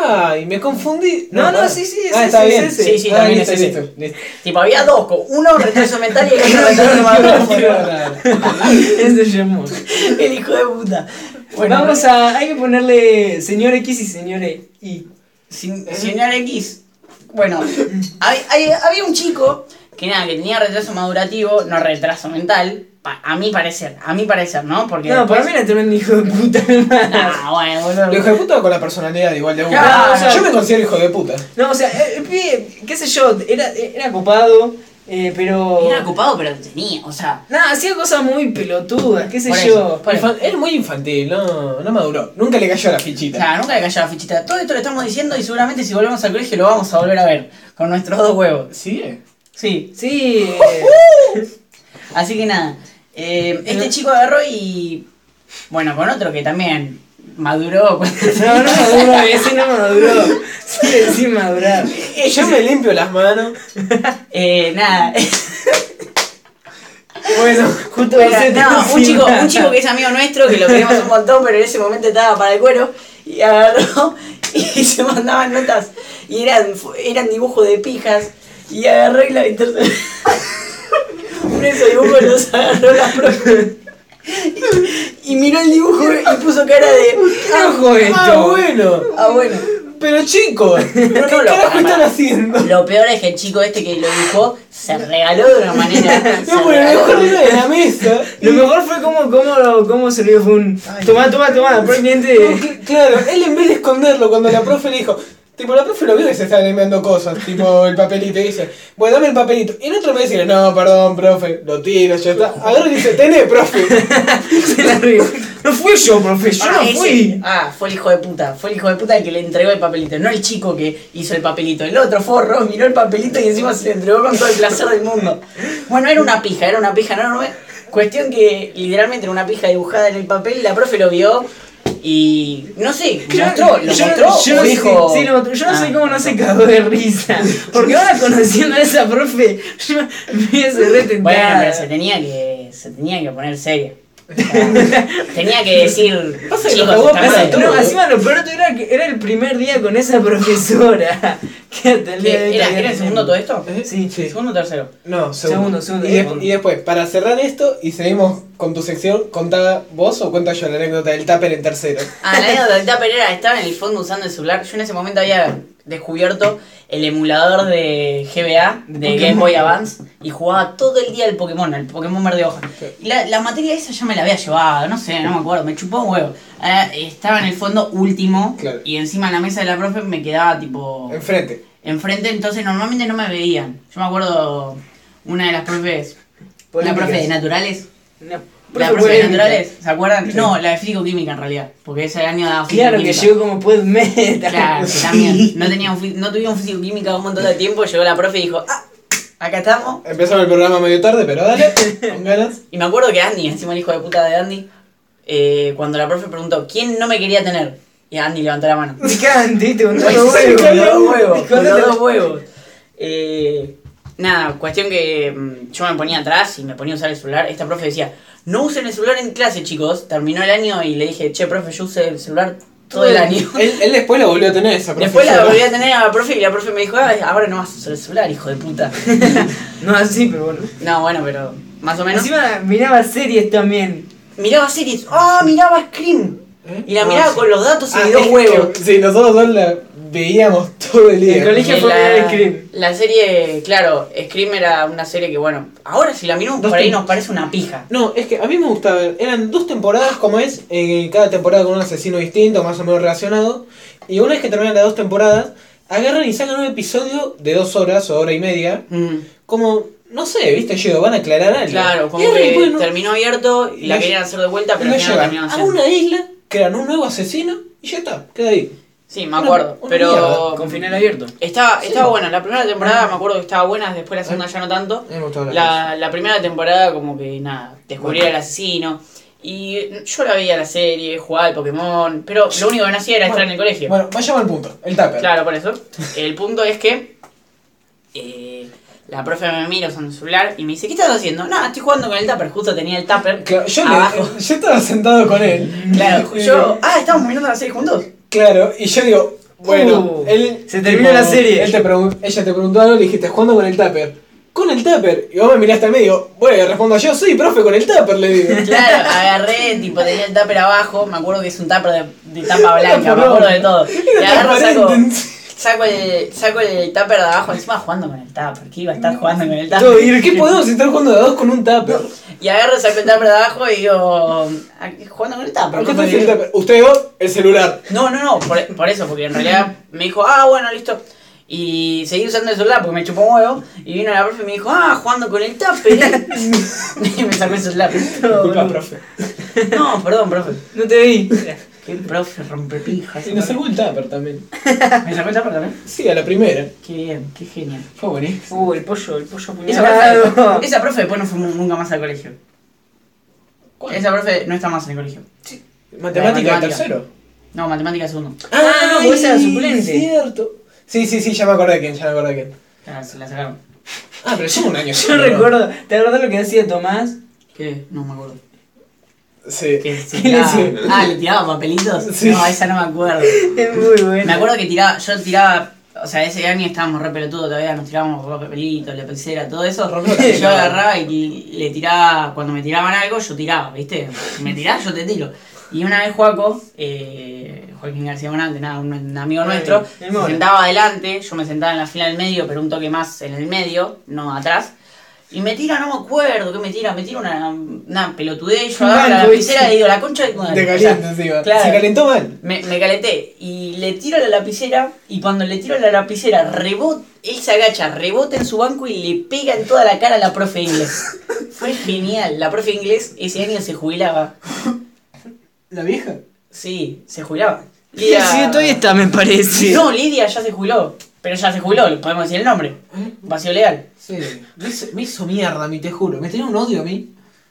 Ah, y me confundí. No, no, pará. sí, sí, Ah, ese, está bien. ese. Sí, sí, Ah, también listo, es ese. listo, listo. Tipo, había dos, uno retraso mental y el otro retraso. Ese es. El hijo de puta. Bueno, Vamos a. Hay que ponerle señor X y señor Y. Sin- Señor X, bueno, hay- hay- había un chico que nada, que tenía retraso madurativo, no retraso mental, a mi parecer, a mi parecer, ¿no? Porque No, para mí era tremendo hijo de puta. Ah, bueno, boludo. Lo hijo de puta va con la personalidad igual de uno. Claro, o sea, yo me considero hijo de puta. No, o sea, el, el pibe, qué sé yo, era, era copado, eh, pero. Era ocupado, pero tenía, o sea, Nada, hacía cosas muy pelotudas, qué sé Por yo. eso. Infan- Era muy infantil, no, no maduró. Nunca le cayó la O fichita. sea, nunca le cayó la fichita. Todo esto lo estamos diciendo y seguramente si volvemos al colegio lo vamos a volver a ver. Con nuestros dos huevos. ¿Sigue? Sí. Sí. Así que nada. Eh, este chico agarró y. Bueno, con otro que también maduró. No, no maduró, ese no maduró. Sí, sí madurar. Yo me limpio las manos. eh, nada. Bueno, Justo no, un chico, un chico que es amigo nuestro, que lo queremos un montón, pero en ese momento estaba para el cuero, y agarró y se mandaban notas, y eran, eran dibujos de pijas, y agarró y la internet. Dibujos los agarró la profe. Y, y miró el dibujo y puso cara de. Ojo esto. ah, bueno. Ah, bueno. Pero chicos, ¿pero qué No, lo- carajo para, están para. haciendo? Lo peor es que el chico este que lo dibujó se regaló de una manera. No, pero regaló. mejor era de la mesa. Lo mejor fue cómo, cómo, cómo se le fue un. No, cliente. cl- Claro, él en vez de esconderlo cuando la profe le dijo, tipo la profe lo vio que se estaban enviando cosas, tipo el papelito, y dice, bueno, dame el papelito. Y el otro me dice, no, perdón, profe, lo tiro, ya está. Agarra y dice, tené, profe. Se la río. No fui yo, profe, yo Ah, no ese. fui. Ah, fue el hijo de puta. Fue el hijo de puta el que le entregó el papelito. No el chico que hizo el papelito. El otro forro miró el papelito y encima se le entregó con todo el placer del mundo. Bueno, era una pija, era una pija enorme. Cuestión que literalmente era una pija dibujada en el papel y la profe lo vio y no sé, Yo- mostró, lo yo- mostró yo o dijo. sí, lo mostró. yo no sé Ah. cómo no se cagó de risa. Porque ahora conociendo a esa profe, yo me hubiese retentada. Bueno, pero se tenía que, se tenía que poner seria. O sea, tenía que decir, Pasa que chicos, los cagó a está pedo mal. a todos. No, encima lo peor era que era el primer día con esa profesora. Que hasta el día de hoy ¿Qué, ¿Era, todavía ¿Era el segundo todo esto? Sí, Sí. ¿Segundo o tercero? No, Segundo, segundo. segundo, y, de- y después, para cerrar esto y seguimos con tu sección, ¿contá vos o cuento yo la anécdota del tupper en tercero? Ah, la anécdota del Tupper era, estaba en el fondo usando el celular. Yo en ese momento había descubierto el emulador de GBA, de Game Boy Advance, y jugaba todo el día el Pokémon, el Pokémon verde hoja. Y la, la materia esa ya me la había llevado, no sé, no me acuerdo, me chupó un huevo. Estaba en el fondo último, Claro. y encima en la mesa de la profe me quedaba tipo Enfrente. enfrente, entonces normalmente no me veían. Yo me acuerdo una de las profes, una profe de naturales. La profe profe de naturales, ¿se acuerdan? No, la de físico-química en realidad, porque ese año daba Claro que llegó como pues meta. Claro, que también. No, teníamos, fi- no tuvimos físico-química un montón de tiempo, llegó la profe y dijo, ah, acá estamos. Empezamos el programa medio tarde, pero dale, con ganas. Y me acuerdo que Andy, encima el hijo de puta de Andy, eh, cuando la profe preguntó, ¿quién no me quería tener? Y Andy levantó la mano. Picante, ¿viste? Con Con todos los huevos. los dos huevos, con Con los huevos. Eh, nada, cuestión que mm, yo me ponía atrás y me ponía a usar el celular. Esta profe decía, no usen el celular en clase, chicos. Terminó el año y le dije, che, profe, yo usé el celular todo el año. Él, él después lo volvió a tener esa Después la volví a tener a la profe y la profe me dijo, "Ah, ahora no vas a usar el celular, hijo de puta. No así, pero bueno. no, bueno, pero más o menos. Encima miraba series también. Miraba series, ¡ah, miraba Scream! ¿Eh? Y la miraba con los datos y Ah, dos que- huevos. Sí, nosotros dos la veíamos todo el día. El colegio fue la, Scream. la serie, claro, Scream era una serie que, bueno, ahora si la miramos Dos por ahí nos parece una pija. No, es que a mí me gustaba ver. Eran dos temporadas, como es, eh, cada temporada con un asesino distinto, más o menos relacionado. Y una vez que terminan las dos temporadas, agarran y sacan un episodio de dos horas o hora y media. Mm, Como, no sé, viste, yo, van a aclarar algo. claro, como que terminó abierto y la lo querían hacer de vuelta, pero llevan terminaron a una isla, crean un nuevo asesino y ya está, queda ahí. Sí, me acuerdo, una pero... mierda, Con final abierto. Estaba, Sí. estaba buena, la primera temporada me acuerdo que estaba buena, después la segunda ya no tanto. Me gustaba la La, la primera temporada como que nada, descubría al asesino. Y yo la veía la serie, jugaba al Pokémon, pero lo único que no hacía era estar en el colegio. Bueno, vayamos al punto, el tupper. Claro, por eso. El punto es que eh, la profe me mira usando el celular y me dice, ¿qué estás haciendo? Nada, estoy jugando con el tupper, justo tenía el tupper Claro, yo, le- abajo. yo estaba sentado con él. Claro, yo... Ah, ¿estamos mirando la serie juntos? Claro, y yo digo, bueno, Uh, él. se terminó la serie. él te pregun- ella te preguntó algo y le dijiste, jugando con el tupper. Con el tupper. Y vos me miraste al medio. Bueno, respondo yo, sí, profe, con el tupper, le digo. Claro, agarré, tipo, tenía el tupper abajo, me acuerdo que es un tupper de, de tapa blanca, me acuerdo de todo. Y agarro, saco. Saco, el, saco el tupper de abajo, encima jugando con el tupper, que iba a estar jugando con el tupper. ¿Y qué podemos estar jugando de dos con un tupper? Y agarro, saco el tupper de abajo y digo, "Ah, jugando con el tupper. ¿Por qué profe". te el tupper? Usted vos, el celular. No, no, no, por, por eso, porque en realidad me dijo, ah, bueno, listo. Y seguí usando el celular porque me chupó un huevo. Y vino la profe y me dijo, ah, jugando con el tupper. ¿eh?". y me sacó el celular. Disculpa, profe. No, perdón, profe. No te vi. Qué profe rompepija. Y nos sacó el tupper también. ¿Me sacó el tupper también? Sí, a la primera. Qué bien, qué genial. Fue buenísimo. Uh, el pollo, el pollo Esa profe, esa profe después no fue nu- nunca más al colegio. ¿Cuál? Esa profe no está más en el colegio. Matemática, Matemática. tercero. No, matemática segundo. Ah, no, esa era suplente. cierto. Sí, sí, sí, ya me acordé de quién, ya me acordé de quién. Ya, se la sacaron. Ah, pero llevo un año Yo recuerdo, ¿te acordás lo que hacía Tomás? ¿Qué? No me acuerdo. Sí. Que. Ah, le tiraba papelitos. Sí. No, esa no me acuerdo. Es muy bueno. Me acuerdo que tiraba, yo tiraba, o sea, ese año estábamos re pelotudos todavía, nos tirábamos papelitos, la lapicera, todo eso. Yo agarraba y le tiraba, cuando me tiraban algo, yo tiraba, ¿viste? Si me tirás, yo te tiro. Y una vez Juaco, eh, Joaquín García Bonante, nada, un, un amigo nuestro, se sentaba adelante, yo me sentaba en la fila del medio, pero un toque más en el medio, no atrás. Y me tira, no me acuerdo qué me tira, me tira una, una pelotudez, yo agarro la lapicera y le digo, la concha de tu madre". De O sea, claro. Se calentó mal. me, me calenté y le tiro la lapicera y cuando le tiro la lapicera rebota, él se agacha, rebota en su banco y le pega en toda la cara a la profe de inglés. Fue genial, la profe de inglés ese año se jubilaba. ¿La vieja? Sí, se jubilaba. Sí, sí, todavía está, me parece. No, Lidia ya se jubiló, pero ya se jubiló, podemos decir el nombre. Vacío legal. Sí. Me hizo, me hizo mierda a mí, te juro. Me tenía un odio a mí.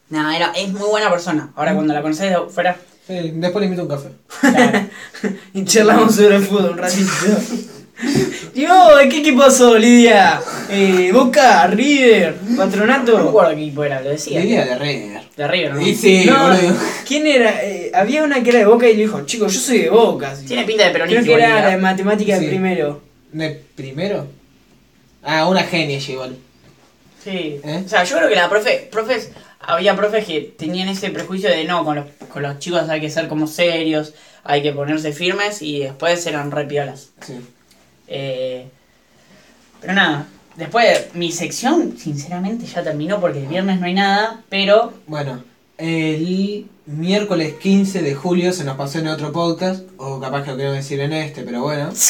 Nada, era, es muy buena persona. Ahora cuando la conoces de fuera, Sí, después le invito un café. claro. Y charlamos sobre el fútbol un ratito. Yo, ¿qué equipo sos, Lidia? Eh, Boca, River, no Patronato. acuerdo qué equipo era, lo decía. Lidia de River. De River, ¿no? Y sí, No, boludo. ¿quién era? Eh, había una que era de Boca y le dijo, chicos, yo soy de Boca. Tiene pinta de peronista. Creo que era la de matemática Sí. primero. ¿De primero? Ah, una genia igual. Sí. ¿Eh? O sea, yo creo que la profe, profes, había profes que tenían ese prejuicio de no, con los, con los chicos hay que ser como serios, hay que ponerse firmes y después eran re piolas. Sí. Eh, pero nada, después mi sección sinceramente ya terminó porque el viernes no hay nada, pero Bueno, el miércoles 15 de julio se nos pasó en otro podcast, o capaz que lo quiero decir en este, pero bueno.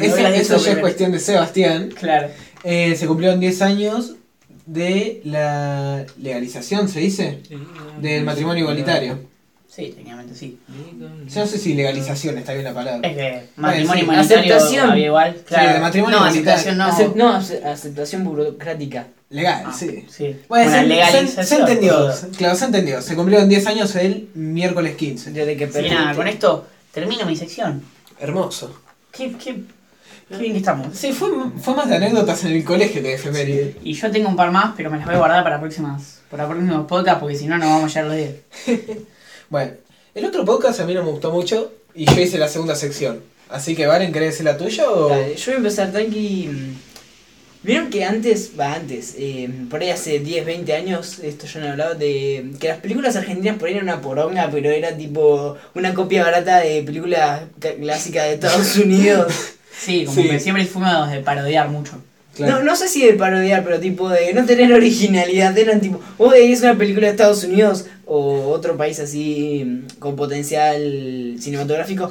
Eso, eso ya es cuestión de Sebastián. Claro. Eh, se cumplieron 10 años de la legalización, ¿se dice? Del matrimonio igualitario. Sí, técnicamente sí. Yo no sé si legalización está bien la palabra. Es que matrimonio sí. igualitario Aceptación. había igual. Claro. de matrimonio no, igualitario. aceptación no. Acep- no, ace- aceptación burocrática. Legal, Ah, sí. Sí. Bueno, Una se, se- legalización. se entendió, claro, se entendió. Se cumplieron 10 años el miércoles 15. Desde que Sí, nada, con esto termino mi sección. Hermoso. Qué, qué, qué bien que estamos. Sí, fue, fue más de anécdotas en el colegio que de efeméride. Y yo tengo un par más, pero me las voy a guardar para próximas, para próximos podcasts porque si no, no vamos a llegar a los 10. Bueno, el otro podcast a mí no me gustó mucho y yo hice la segunda sección. Así que, Valen, ¿querés decir la tuya o...? Dale, yo voy a empezar tranqui. Vieron que antes, va antes, eh, por ahí hace 10, 20 años, esto yo no he hablado, de que las películas argentinas por ahí eran una poronga, pero era tipo una copia barata de películas ca- clásicas de Estados Unidos. Sí, como Sí. que siempre fuimos de parodiar mucho. Claro. No, no sé si de parodiar, pero tipo de no tener originalidad, eran tipo, o veías una película de Estados Unidos o otro país así mm, con potencial cinematográfico,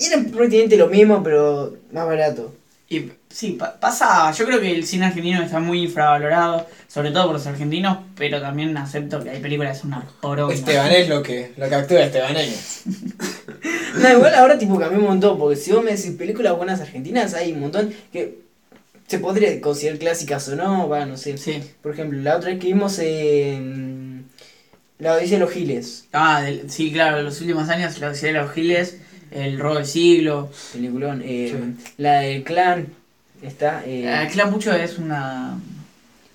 eran prácticamente lo mismo, pero más barato. Y sí, pa- pasa, yo creo que el cine argentino está muy infravalorado, sobre todo por los argentinos, pero también acepto que hay películas que son una poronga. Esteban es lo que, lo que actúa Estebanés. No, igual ahora tipo cambió un montón, porque si vos me decís películas buenas argentinas, hay un montón que se podría considerar clásicas o no, va, no sé. Sí. Por ejemplo, la otra vez que vimos en La Odisea de los Giles, Ah, del- sí, claro, los últimos años, la Odisea de los Giles, el robo del siglo. peliculón, eh, la del clan, está... Eh, Clan Pucho es una,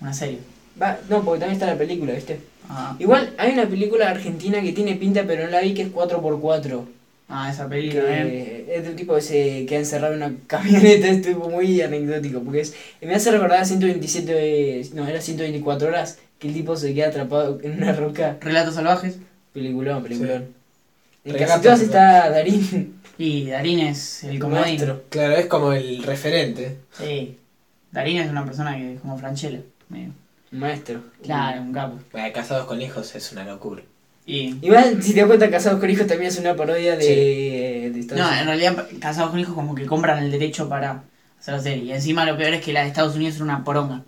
una serie. va, no, porque también está la película, ¿viste? Ah, Igual hay una película argentina que tiene pinta, pero no la vi, que es 4x4. ah, esa película, eh. Es de un tipo que se queda encerrado en una camioneta, es tipo muy anecdótico, porque es, me hace recordar a 127, eh, no, era 124 horas, que el tipo se queda atrapado en una roca. Relatos salvajes. Peliculón, peliculón. En Relatos casi todas está Darín, Y Darín es el comodín. maestro. Claro, es como el referente. Sí. Darín es una persona que es como Franchella. medio. Maestro. Claro, un capo. Bueno, casados con hijos es una locura. Y. Igual, si te das cuenta, Casados con Hijos también es una parodia de, de Estados No, en Unidos. realidad, casados con hijos, como que compran el derecho para hacer la serie. Y encima, lo peor es que la de Estados Unidos es una poronga.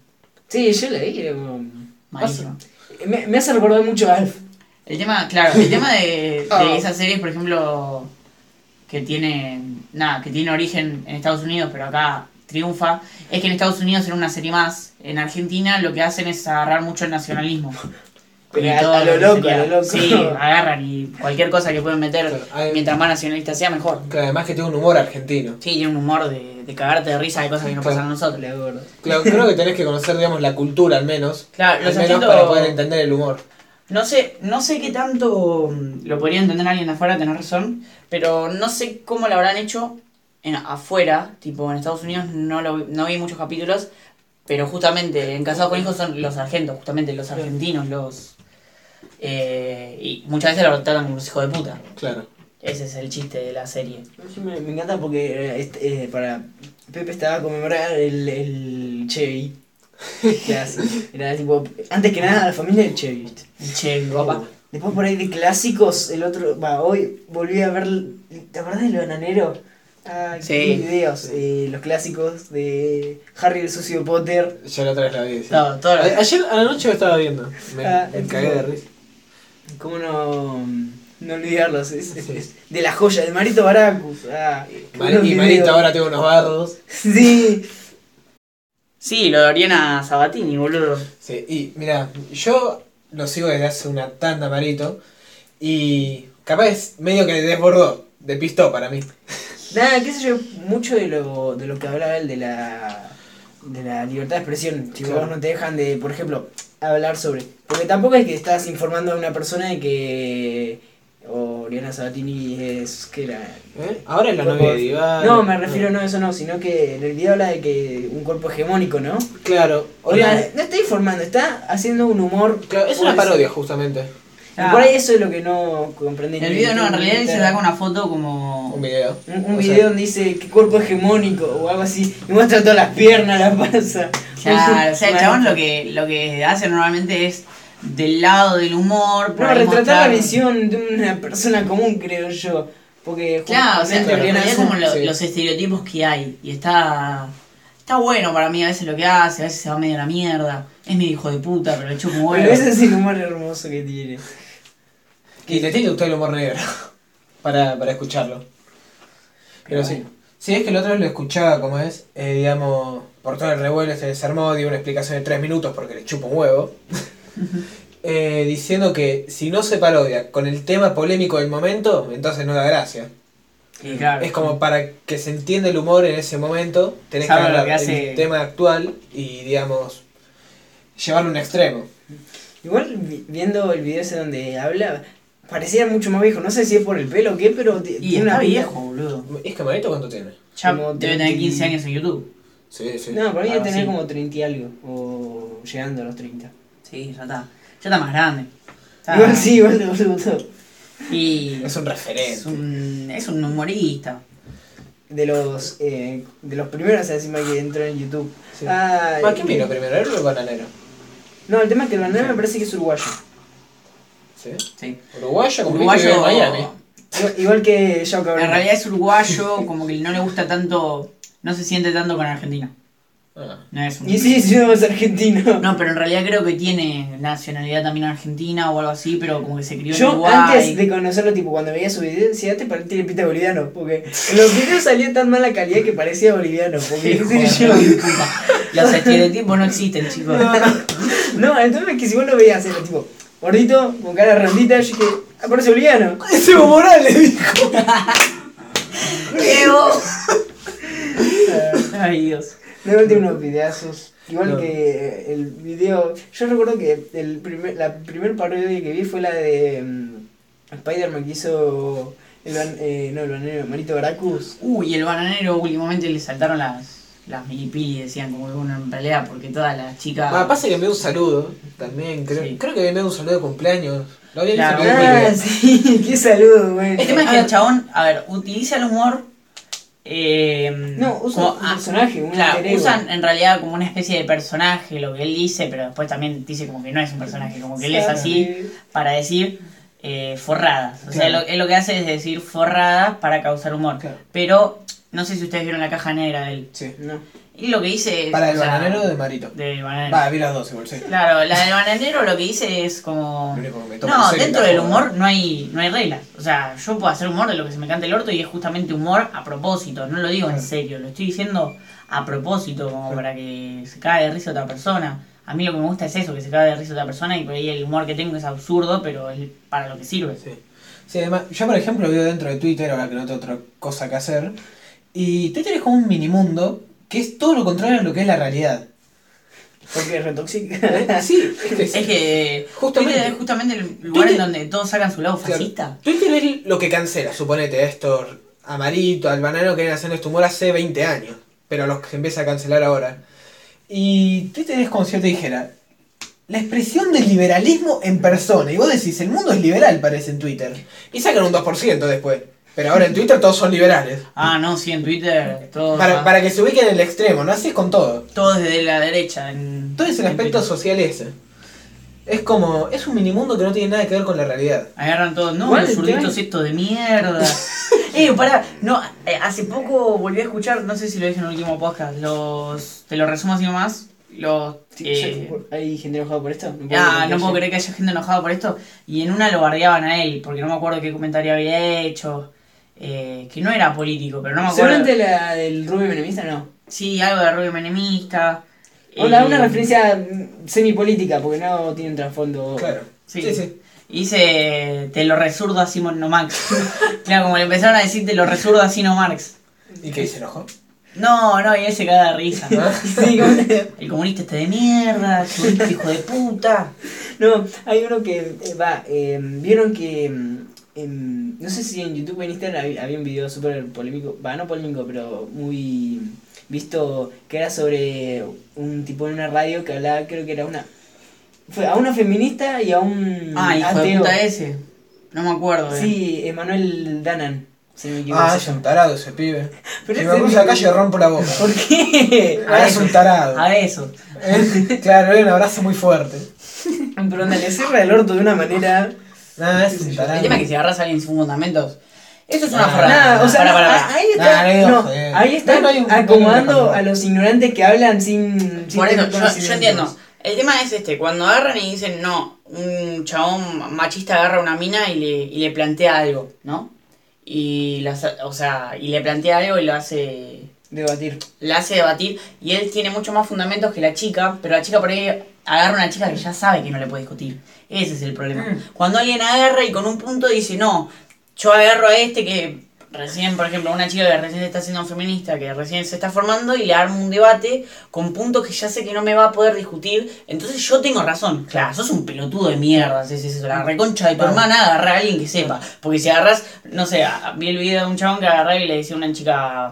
Sí, yo la vi, era como- Malísima. Me, me hace recordar mucho a Alf. El tema, claro, el tema de, de Oh. esas series, por ejemplo, que tiene, nada, que tiene origen en Estados Unidos, pero acá triunfa, es que en Estados Unidos, en una serie más, en Argentina, lo que hacen es agarrar mucho el nacionalismo. Pero Y a- todo a lo loco, sería- a lo loco. Sí, agarran y cualquier cosa que pueden meter, Claro, hay- mientras más nacionalista sea, mejor. Que además que tiene un humor argentino. Sí, tiene un humor de, de cagarte de risa de cosas que no Claro. pasan a nosotros. Claro, creo que tenés que conocer, digamos, la cultura al menos. Claro, Al menos para poder entender el humor. No sé, no sé qué tanto mm, lo podría entender alguien de afuera, tenés razón, pero no sé cómo lo habrán hecho en, afuera, tipo en Estados Unidos no, lo, vi- no vi muchos capítulos, pero justamente en Casados con Hijos son los sargentos, justamente los argentinos, los... eh, y muchas veces lo tratan como los hijos de puta. Claro. Ese es el chiste de la serie. Sí, me, me encanta porque eh, este, eh, para Pepe estaba a conmemorar el, el Chevy. Era, tipo, antes que nada la familia del. El che, papá. Después por ahí de clásicos, el otro, va, hoy volví a ver, ¿te acordás del bananero? Ah, Sí. videos, eh, los clásicos de Harry el sucio Potter. Ya la otra vez la vi. sí. Todo, todo lo- A- Ayer a la noche lo estaba viendo. Me, Ah, me cagué de risa. ¿Cómo no, no olvidarlos? Es, es- es de la joya, de Marito Baracus. Ah, Mar- y. Marito ahora tengo unos bardos. Sí. Sí, lo de Oriana Sabatini, boludo. Sí, y mira, yo lo sigo desde hace una tanda, Marito. Y capaz medio que desbordó, de pistó para mí. Nada, qué sé yo, mucho de lo, de lo que hablaba él de la, de la libertad de expresión. Si Claro. vos no te dejan de, por ejemplo, hablar sobre. Porque tampoco es que estás informando a una persona de que Oriana Sabatini es. ¿Qué era? ¿Eh? Ahora es la novia de. No, me refiero no a eso, no, sino que en el video habla de que un cuerpo hegemónico, ¿no? Claro, O sea, Oriana- no está informando, está haciendo un humor. claro, es una parodia justamente. Y por ahí eso es lo que no comprendí. El video no, en realidad se saca una foto como... Un video. Un, video sea, donde dice que cuerpo hegemónico o algo así y muestra todas las piernas, la panza. Claro, o sea, el chabón lo que, lo que hace normalmente es del lado del humor, por No, retratar mostrar- la visión de una persona común, creo yo. Porque Claro, o sea, es como lo- sí. los estereotipos que hay. Y está. Está bueno para mí a veces lo que hace, a veces se va medio a la mierda. Es medio hijo de puta, pero le chupo un Pero huevo. ese es el humor hermoso que tiene. Y te tiene que gustar el humor negro para, para escucharlo. Pero sí. Sí, es que el otro lo escuchaba como es, eh, digamos, por todo el revuelo se desarmó, dio una explicación de tres minutos porque le chupa un huevo. eh, diciendo que si no se parodia con el tema polémico del momento, entonces no da gracia. Y claro, Es como para que se entienda el humor en ese momento, tenés que hablar que hace- el tema actual y, digamos, llevarlo a un extremo. Igual vi- viendo el video ese donde habla, parecía mucho más viejo. No sé si es por el pelo o qué, pero Y tiene está una viejo, boludo. ¿Es que Marito cuánto tiene? Ya Como debe tener 30. 15 años en YouTube. Sí, sí. No, para mí debe tener como 30 y algo. O llegando a los 30. Sí, ya está. Ya está más grande. Está- Igual sí, igual te gustó. Y Es un referente. es un, es un humorista. De los, eh, de los primeros encima que entró en YouTube. Sí. Ah, ¿Para quién vino primero? ¿Él o el bananero? No, el tema es que el bandera me parece que es uruguayo. ¿Sí? Sí. Uruguayo, como Uruguayo. en Miami. Igual- Igual que Yao En Cabrera. realidad es uruguayo, como que no le gusta tanto. No se siente tanto con Argentina. Ah. No es un. Y sí, sí, no es argentino. No, pero en realidad creo que tiene nacionalidad también argentina o algo así, pero como que se crió en Yo Uruguay. antes de conocerlo, tipo, cuando veía su video, decía, este parece tiene pinta de boliviano. Porque en los videos salía tan mala calidad que parecía boliviano. Porque, yo. puta. Los estereotipos no existen, chicos. No, el tema es que si vos lo veías, era tipo, gordito, con cara rondita, yo dije, ah, parece boliviano. ¡Ese Evo Morales dijo! Diego. Ay, Dios. Luego tiene unos videazos. Igual No. que el video. Yo recuerdo que el primer, la primer parodia que vi fue la de mm, Spider-Man que hizo. El, ban- eh, no, el bananero, Marito Baracus. Uy, el bananero últimamente le saltaron las, las milipili, decían como que en pelea, porque todas las chicas. Ah, pasa que me dio un saludo también. Creo, Sí. creo que me dio un saludo de cumpleaños. Lo había Claro. visto Ah, sí, qué saludo, güey. El tema es que el chabón, a ver, utiliza el humor. Eh, No, usa como- un ah, personaje, un Claro, usan en realidad como una especie de personaje lo que él dice, pero después también dice como que no es un personaje, como que él es así para decir eh, forradas. O sea, Claro. lo, él lo que hace es decir forradas para causar humor. Claro. Pero no sé si ustedes vieron la caja negra de él. Sí. No. Y lo que dice es. Para el o sea, bananero o de Marito. Del bananero. Va, vi las dos igual, sí. Claro, la del bananero lo que dice es como. No, dentro del humor no hay, no hay reglas. O sea, yo puedo hacer humor de lo que se me cante el orto y es justamente humor a propósito. No lo digo en serio, lo estoy diciendo a propósito, como para que se caiga de risa otra persona. A mí lo que me gusta es eso, que se caiga de risa otra persona y por ahí el humor que tengo es absurdo, pero es para lo que sirve. Sí. Sí, además, yo por ejemplo vivo dentro de Twitter, ahora que no tengo otra cosa que hacer. Y Twitter es como un minimundo que es todo lo contrario a lo que es la realidad. Porque es retóxica. Sí, es que Es que Justamente. Twitter es justamente el lugar en donde todos sacan su lado Claro. fascista. Twitter es lo que cancela, suponete, a estos Amarito, al banano que vienen haciendo este humor hace 20 años, pero los que se empieza a cancelar ahora. Y Twitter es como si yo te dijera, la expresión del liberalismo en persona. Y vos decís, el mundo es liberal, parece en Twitter. Y sacan un 2% después. Pero ahora en Twitter todos son liberales. Ah, no, sí, en Twitter todo, Para, para que se ubiquen en el extremo, ¿no? Así es con todo. todo desde la derecha. En, Todo es el en aspecto Twitter. social ese. Es como, es un minimundo que no tiene nada que ver con la realidad. Agarran todos, no, los el zurditos estos de mierda. eh, pará, no, eh, hace poco volví a escuchar, no sé si lo dije en el último podcast, los. Te lo resumo así nomás. Los. eh, ¿Hay gente enojada por esto? No puedo ah, creer no que puedo haya. creer que haya gente enojada por esto. Y en una lo bardeaban a él, porque no me acuerdo qué comentario había hecho. Eh, que no era político, pero no me acuerdo. Seguramente la del Rubio Menemista no. Sí, algo de Rubio Menemista. Hola, eh, una referencia semipolítica, porque no tiene un trasfondo. Claro. Sí. Sí, sí. Dice, te lo resurdo a Simon no Marx. claro, como le empezaron a decir, te lo resurdo a Sino Marx. ¿Y qué se enojó? No, no, y él se caga de risa. Sí, como- El comunista este de mierda, hijo de puta. No, hay uno que eh, va, eh, vieron que mm, en- no sé si en YouTube o en Instagram había, había un video súper polémico, va, no polémico, pero muy visto que era sobre un tipo en una radio que hablaba, creo que era una fue a una feminista y a un Ah, hijo de ateo. puta ese. No me acuerdo. bien. Sí, Emanuel Danan, si no me equivoco. Ah, es un tarado ese pibe. Pero si ese me cruza la calle rompo la boca. ¿Por qué? Ah, es un tarado. A eso. claro, es un abrazo muy fuerte. Pero anda, le cierra el orto de una manera. Ah, es un tarado. El tema es que si agarras a alguien sin fundamentos, eso es una Ah. Nada, o sea, pará. ahí Nah, está, no digo no, joder. ahí está No, no hay un- acomodando a los ignorantes que hablan sin, sin Por eso, yo, entiendo. El tema es este, cuando agarran y dicen, no, un chabón machista agarra a una mina y le, y le plantea algo, ¿no? Y las, o sea, y le plantea algo y lo hace Debatir. la hace debatir y él tiene mucho más fundamentos que la chica, pero la chica por ahí agarra a una chica que ya sabe que no le puede discutir. Ese es el problema. Mm. Cuando alguien agarra y con un punto dice, no, yo agarro a este que recién, por ejemplo, una chica que recién se está haciendo feminista, que recién se está formando y le armo un debate con puntos que ya sé que no me va a poder discutir, entonces yo tengo razón. Claro, sos un pelotudo de mierda, es eso, la reconcha de tu hermana, agarra a alguien que sepa. Porque si agarras, no sé, vi el video de un chabón que agarraba y le decía a una chica...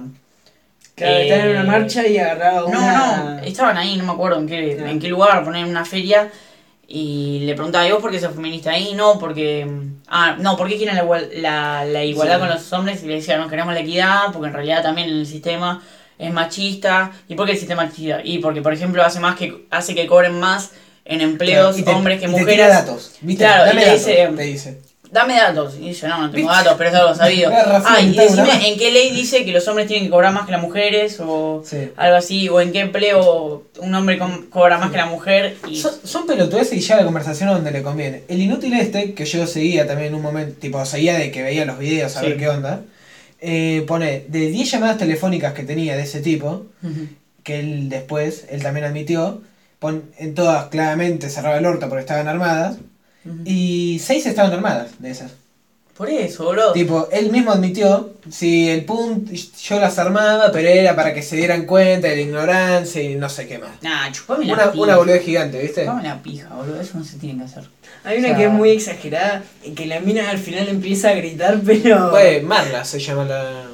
Claro, Eh, están en una marcha y agarraba no, una... no, estaban ahí, no me acuerdo en qué, en qué lugar, poner una feria. Y le preguntaba, ¿y vos por qué sos feminista ahí? No, porque. Ah, no, ¿por qué quieren la, igual- la, la igualdad Sí. con los hombres? Y le decía, no queremos la equidad, porque en realidad también el sistema es machista. ¿Y por qué el sistema es machista? Y porque, por ejemplo, hace más que hace que cobren más en empleos Claro, te- hombres que y te mujeres. tira datos, ¿viste? Claro, y Dame te datos, dice- te dice. Dame datos. Y dice, no, no tengo datos, pero es algo sabido. Ah, y decime en qué ley dice que los hombres tienen que cobrar más que las mujeres o Sí. algo así, o en qué empleo un hombre cobra más que la mujer. Y Son, son pelotudeces y ya la conversación donde le conviene. El inútil este, que yo seguía también en un momento, tipo, seguía de que veía los videos a Sí. ver qué onda, eh, pone, de 10 llamadas telefónicas que tenía de ese tipo, que él después, él también admitió, pon, en todas claramente cerraba el orto porque estaban armadas, Y 6 estaban armadas de esas. Por eso, boludo. Tipo, él mismo admitió, si el punto, yo las armaba, pero era para que se dieran cuenta de la ignorancia y no sé qué más. Nah, chupame la Una, pija. una boludez gigante, ¿viste? Chupame la pija, boludo. Eso no se tiene que hacer. Hay una O sea- que es muy exagerada, que la mina al final empieza a gritar, pero... Pues Marla se llama la.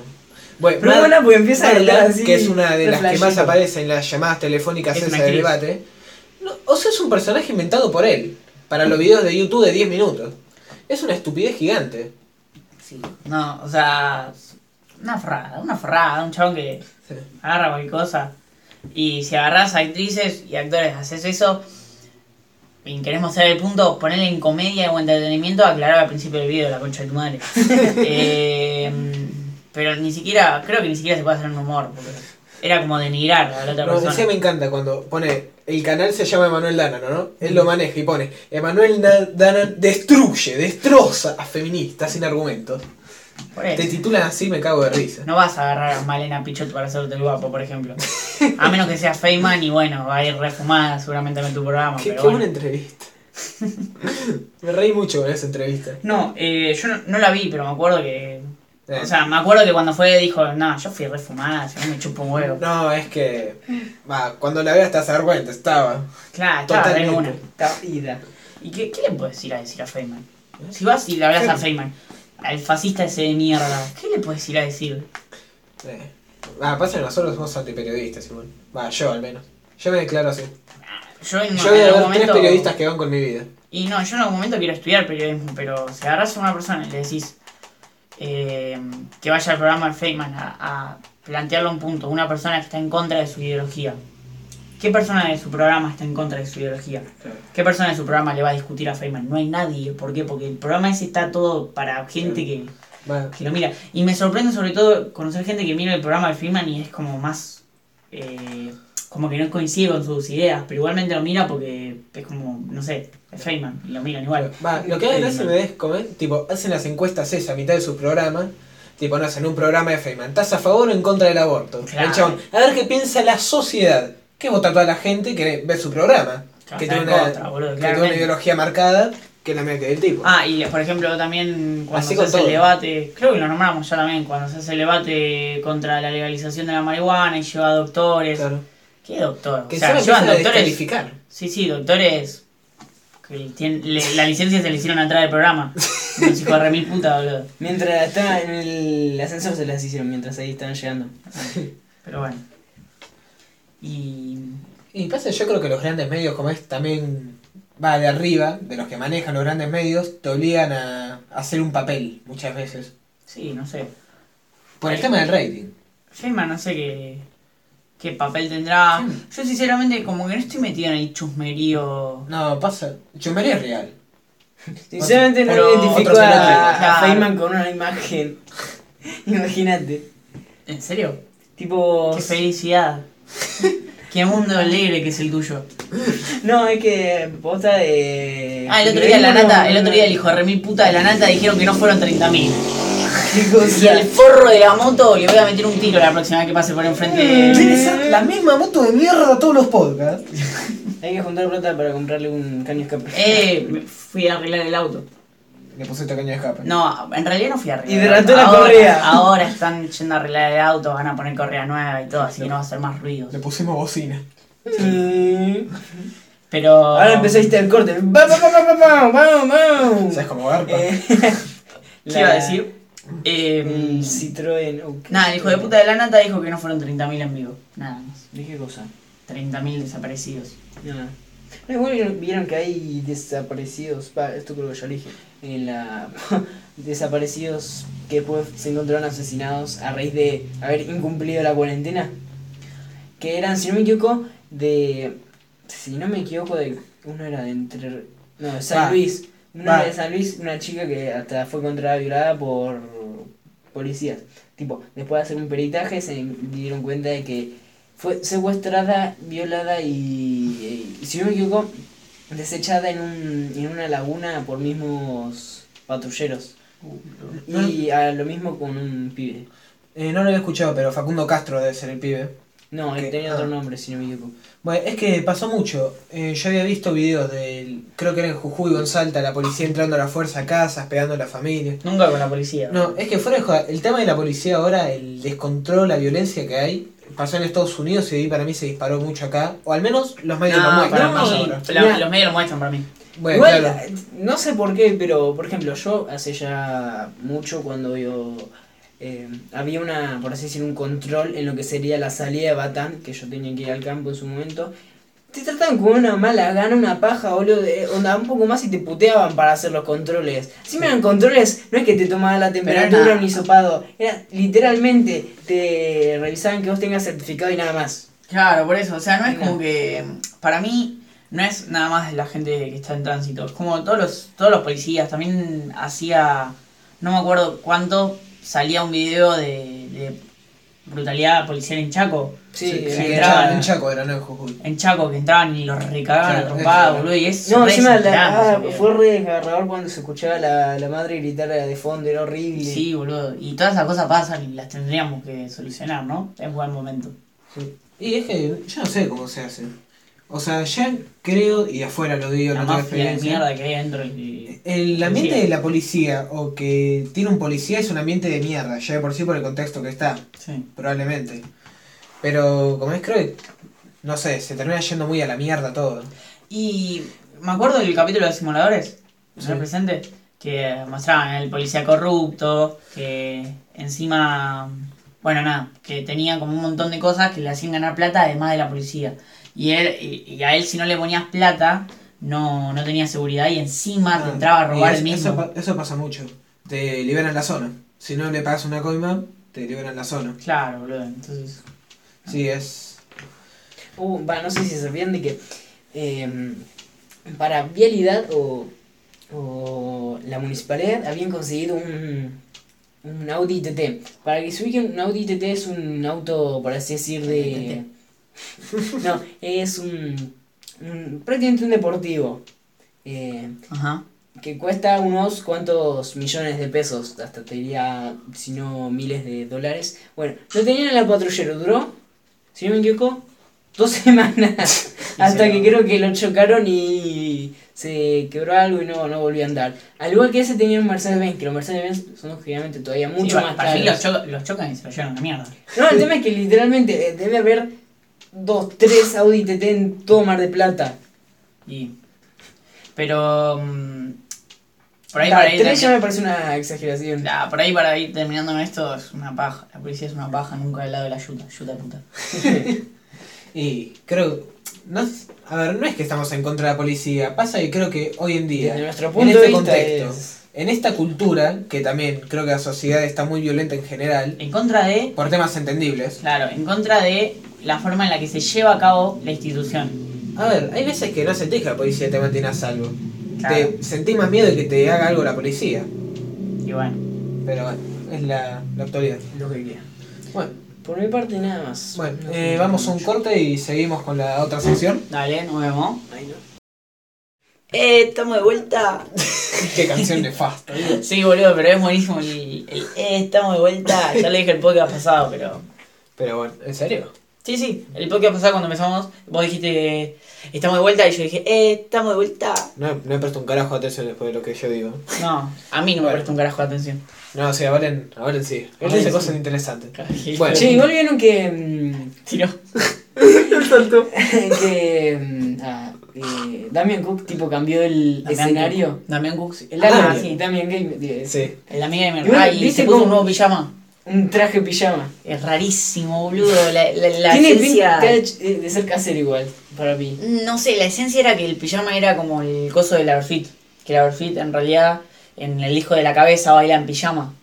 Bueno, Pero bueno, porque empieza a Marla, gritar así, que es una de las que más aparece en las llamadas telefónicas Es de actriz. debate. No, o sea, es un personaje inventado por él. Para los videos de YouTube de 10 minutos. Es una estupidez gigante. Sí. No, o sea. Una forrada, una forrada. Un chabón que Sí. agarra cualquier cosa. Y si agarras actrices y actores, haces eso. Y querés mostrar el punto, ponerle en comedia o entretenimiento, aclarar al principio del video la concha de tu madre. Eh, pero ni siquiera, creo que ni siquiera se puede hacer un humor. Porque Era como denigrar a la otra No, persona. decía me encanta cuando pone, el canal se llama Emanuel Danano, ¿no? Él lo maneja y pone, Emanuel Na- Danano destruye, destroza a feministas sin argumentos. Te titulan así, me cago de risa. No vas a agarrar a Malena Pichot para hacerte el guapo, por ejemplo. A menos que sea Feynman y bueno, va a ir refumada seguramente en tu programa. Qué, pero qué bueno. buena entrevista. me reí mucho con esa entrevista. No, eh, yo no, no la vi, pero me acuerdo que. O sea, me acuerdo que cuando fue dijo, no, yo fui refumada, no me chupo un huevo. no, es que. Va, cuando la veas te vas a dar cuenta, estaba. Claro, estaba en una. Está ida. ¿Y qué, qué le puedes ir a decir a Feynman? Si vas y le hablas a Feynman, al fascista ese de mierda, ¿qué le puedes ir a decir? Eh. Ah, pasa que nosotros somos antiperiodistas, igual. Va, yo al menos. Yo me declaro así. Yo en, Yo voy en a algún ver tres momento. periodistas que van con mi vida. Y no, yo en algún momento quiero estudiar periodismo, pero si agarras a una persona y le decís eh, que vaya al programa de Feynman a, a plantearle un punto, una persona que está en contra de su ideología, ¿qué persona de su programa está en contra de su ideología? ¿Qué persona de su programa le va a discutir a Feynman? No hay nadie. ¿Por qué? Porque el programa ese está todo para gente que, que lo mira. Y me sorprende sobre todo conocer gente que mira el programa de Feynman y es como más... eh, como que no coincide con sus ideas, pero igualmente lo mira porque es como, no sé, es Feynman y lo miran igual. Va, lo que hacen es me des comer, tipo, hacen las encuestas esas a mitad de su programa, tipo, no hacen un programa de Feynman, ¿estás a favor o en contra del aborto? Claro. El chabón, a ver qué piensa la sociedad. ¿Qué vota toda la gente que ve su programa? Que tiene en una, contra, boludo, que tiene una ideología marcada que la mete el tipo. Ah, y por ejemplo también cuando Así se hace el debate, creo que lo nombramos ya también, cuando se hace el debate contra la legalización de la marihuana y lleva doctores. Claro. ¿Qué doctor? Que o sea, llevan doctores. descalificar. Sí, sí, doctores que tienen, le- la licencia se le hicieron atrás del programa. Unos hijos de remil puta, boludo. Mientras estaba en el ascensor se las hicieron mientras ahí estaban llegando. Pero bueno. Y. Y pasa, yo creo que los grandes medios, como es también va de arriba, de los que manejan los grandes medios, te obligan a a hacer un papel muchas veces. Sí, no sé. Por el tema del rating. Feynman no sé qué, qué papel tendrá. Yo sinceramente como que no estoy metido en el chusmerío. No, pasa. Chumería es real. Sinceramente no Pero identifico a, a Claro. Feynman con una imagen. Imagínate. ¿En serio? Tipo. Qué felicidad. Qué mundo alegre que es el tuyo. No, es que posta de. Ah, el otro día la nata, el otro día el hijo de remil puta de la nata dijeron que no fueron 30.000. ¿Qué Y el forro de la moto le voy a meter un tiro la próxima vez que pase por enfrente Tiene que de... ser la misma moto de mierda a todos los podcasts. Hay que juntar plata para comprarle un caño escape. Eh, me fui a arreglar el auto. Le pusiste caña de escape. No, en realidad no fui a arreglar. Y auto. la Ahora- correa. Ahora están yendo a arreglar el auto, van a poner correa nueva y todo, así que no va a hacer más ruidos. Le pusimos bocina. Pero. Ahora empezaste el corte. ¡Vamos, vamos, vamos! ¡Vamos, vamos! ¿Sabes cómo garpa? Eh, ¿Qué iba a decir? Eh, Citroën. nada, el hijo de puta de la nata dijo que no fueron 30.000 en vivo. Nada más. ¿De qué cosa? 30.000 desaparecidos. Nada. No, igual vieron- que hay desaparecidos, pa, esto creo que ya lo dije, en la desaparecidos que después se encontraron asesinados a raíz de haber incumplido la cuarentena. Que eran, si no me equivoco, de. Si no me equivoco, de. Uno era de entre. No, de San. Luis. Uno era de San Luis, una chica que hasta fue encontrada violada por policías. Tipo, después de hacer un peritaje se dieron cuenta de que fue secuestrada, violada y, y, si no me equivoco, desechada en, un, en una laguna por mismos patrulleros. Y a lo mismo con un pibe. Eh, no lo había escuchado, pero Facundo Castro debe ser el pibe. No, él tenía Ah. otro nombre, si no me equivoco. Bueno, es que pasó mucho. Eh, yo había visto videos del. Creo que era en Jujuy o en Salta, la policía entrando a la fuerza a casas, pegando a la familia. Nunca con la policía. No, es que fuera de joda, el tema de la policía ahora, el descontrol, la violencia que hay, pasó en Estados Unidos y ahí para mí se disparó mucho acá. O al menos los medios lo muestran no. la- los medios lo muestran para mí. Bueno, Igual, claro. no sé por qué, pero por ejemplo, yo hace ya mucho cuando yo eh, había una, por así decir, un control en lo que sería la salida de Batán, que yo tenía que ir al campo en su momento. Te trataban con una mala gana, una paja, boludo, de, onda un poco más y te puteaban para hacer los controles. Si me eran controles, no es que te tomaban la temperatura ni hisopado, era literalmente te revisaban que vos tengas certificado y nada más. Claro, por eso, o sea, no es No. como que. Para mí, no es nada más la gente que está en tránsito. Es como todos los, todos los policías. También hacía. No me acuerdo cuánto salía un video de. de brutalidad policial en Chaco. Sí, Sí, sí, en entraban- Chaco- en Chaco era, no en Jujuy. En Chaco, que entraban y los recagaban Claro, a trompadas, eso. boludo, y es No, encima la, ah, fue re desgarrador cuando se escuchaba la, la madre gritar de fondo, era horrible. Sí, boludo. Y todas esas cosas pasan y las tendríamos que solucionar, ¿no? Es buen momento. Y es que yo no sé cómo se hace. O sea, ya creo, y afuera lo digo, La no tengo experiencia. mierda que hay dentro y... El ambiente de la policía o que tiene un policía es un ambiente de mierda, ya de por sí por el contexto que está, Sí. probablemente. Pero como es, creo que, no sé, se termina yendo muy a la mierda todo. Y me acuerdo del capítulo de simuladores, ¿no Sí. presente? Que mostraban el policía corrupto, que encima, bueno, nada, que tenía como un montón de cosas que le hacían ganar plata además de la policía. Y, él, y, y a él si no le ponías plata, no, no tenía seguridad y encima te Ah, entraba a robar y el eso- mismo. Eso, pa- eso pasa mucho. Te liberan la zona. Si no le pagas una coima, te liberan la zona. Claro, boludo, entonces... Sí, es... Uh, va, no sé si se sabían de que eh, para vialidad o, o la municipalidad habían conseguido un, un Audi TT. Para que se ubiquen, un Audi TT es un auto, por así decir, de... no, es un, un- prácticamente un deportivo. Eh, Ajá. que cuesta unos cuantos millones de pesos, hasta te diría, si no miles de dólares. Bueno, lo tenían en la patrullero, duró, si no me equivoco, dos semanas, hasta que lo- creo que lo chocaron y se quebró algo y no, no volvió a andar. Al igual que ese tenía un Mercedes-Benz, que los Mercedes-Benz son obviamente todavía mucho Sí, más para mí los, los chocan y se los llevan a la mierda. No, el tema es que literalmente eh, debe haber dos, tres Audi TT en todo Mar de Plata. Y... Pero... mm, por ahí Ah, para ir... tres ya termi- me parece una exageración. Ah, por ahí para ir terminando con esto es una paja. La policía es una paja, nunca del lado de la ayuda. Ayuda puta. Y creo... No, a ver, no es que estamos en contra de la policía. Pasa que creo que hoy en día, Desde nuestro en punto este de vista contexto, es- en esta cultura, que también creo que la sociedad está muy violenta en general, En contra de... por temas entendibles. Claro, en contra de la forma en la que se lleva a cabo la institución. A ver, hay veces que no sentís que la policía te mantiene a salvo. Claro. Te sentís más miedo de que te haga algo la policía. Y bueno. Pero bueno, es la, la actualidad. Lo que queda. Bueno, Por mi parte nada más. bueno No eh, vamos a un mucho. corte y seguimos con la otra sección. Dale, nos vemos. Ahí no. Eh, estamos de vuelta. Qué canción nefasta. ¿eh? Sí, boludo, pero es buenísimo el, el eh, estamos de vuelta. Ya le dije el podcast pasado, pero. Pero bueno, ¿en serio? Sí, sí, el podcast pasado cuando empezamos, vos dijiste estamos de vuelta y yo dije, eh, estamos de vuelta. No, no he puesto un carajo de atención después de lo que yo digo. No, a mí no me Bueno. presta un carajo de atención. No, sí, a Valen, a Valen sí. Él dice cosas interesantes. Bueno. Che, igual vieron que. mm, tiró. que. mm, ah, eh, Damian Cook, tipo, cambió el Damián escenario. Cook. Damián Cook. sí. El ah, Damian, sí. Damian Game. Sí. El amiga de mi Y bueno, Ah, y ¿viste se puso cómo- un nuevo pijama. Un traje pijama. Es rarísimo, boludo. La, la, la Tiene esencia. pinta de de ser casero igual, para mí. No sé, la esencia era que el pijama era como el coso del outfit. Que el outfit en realidad en el hijo de la cabeza baila en pijama.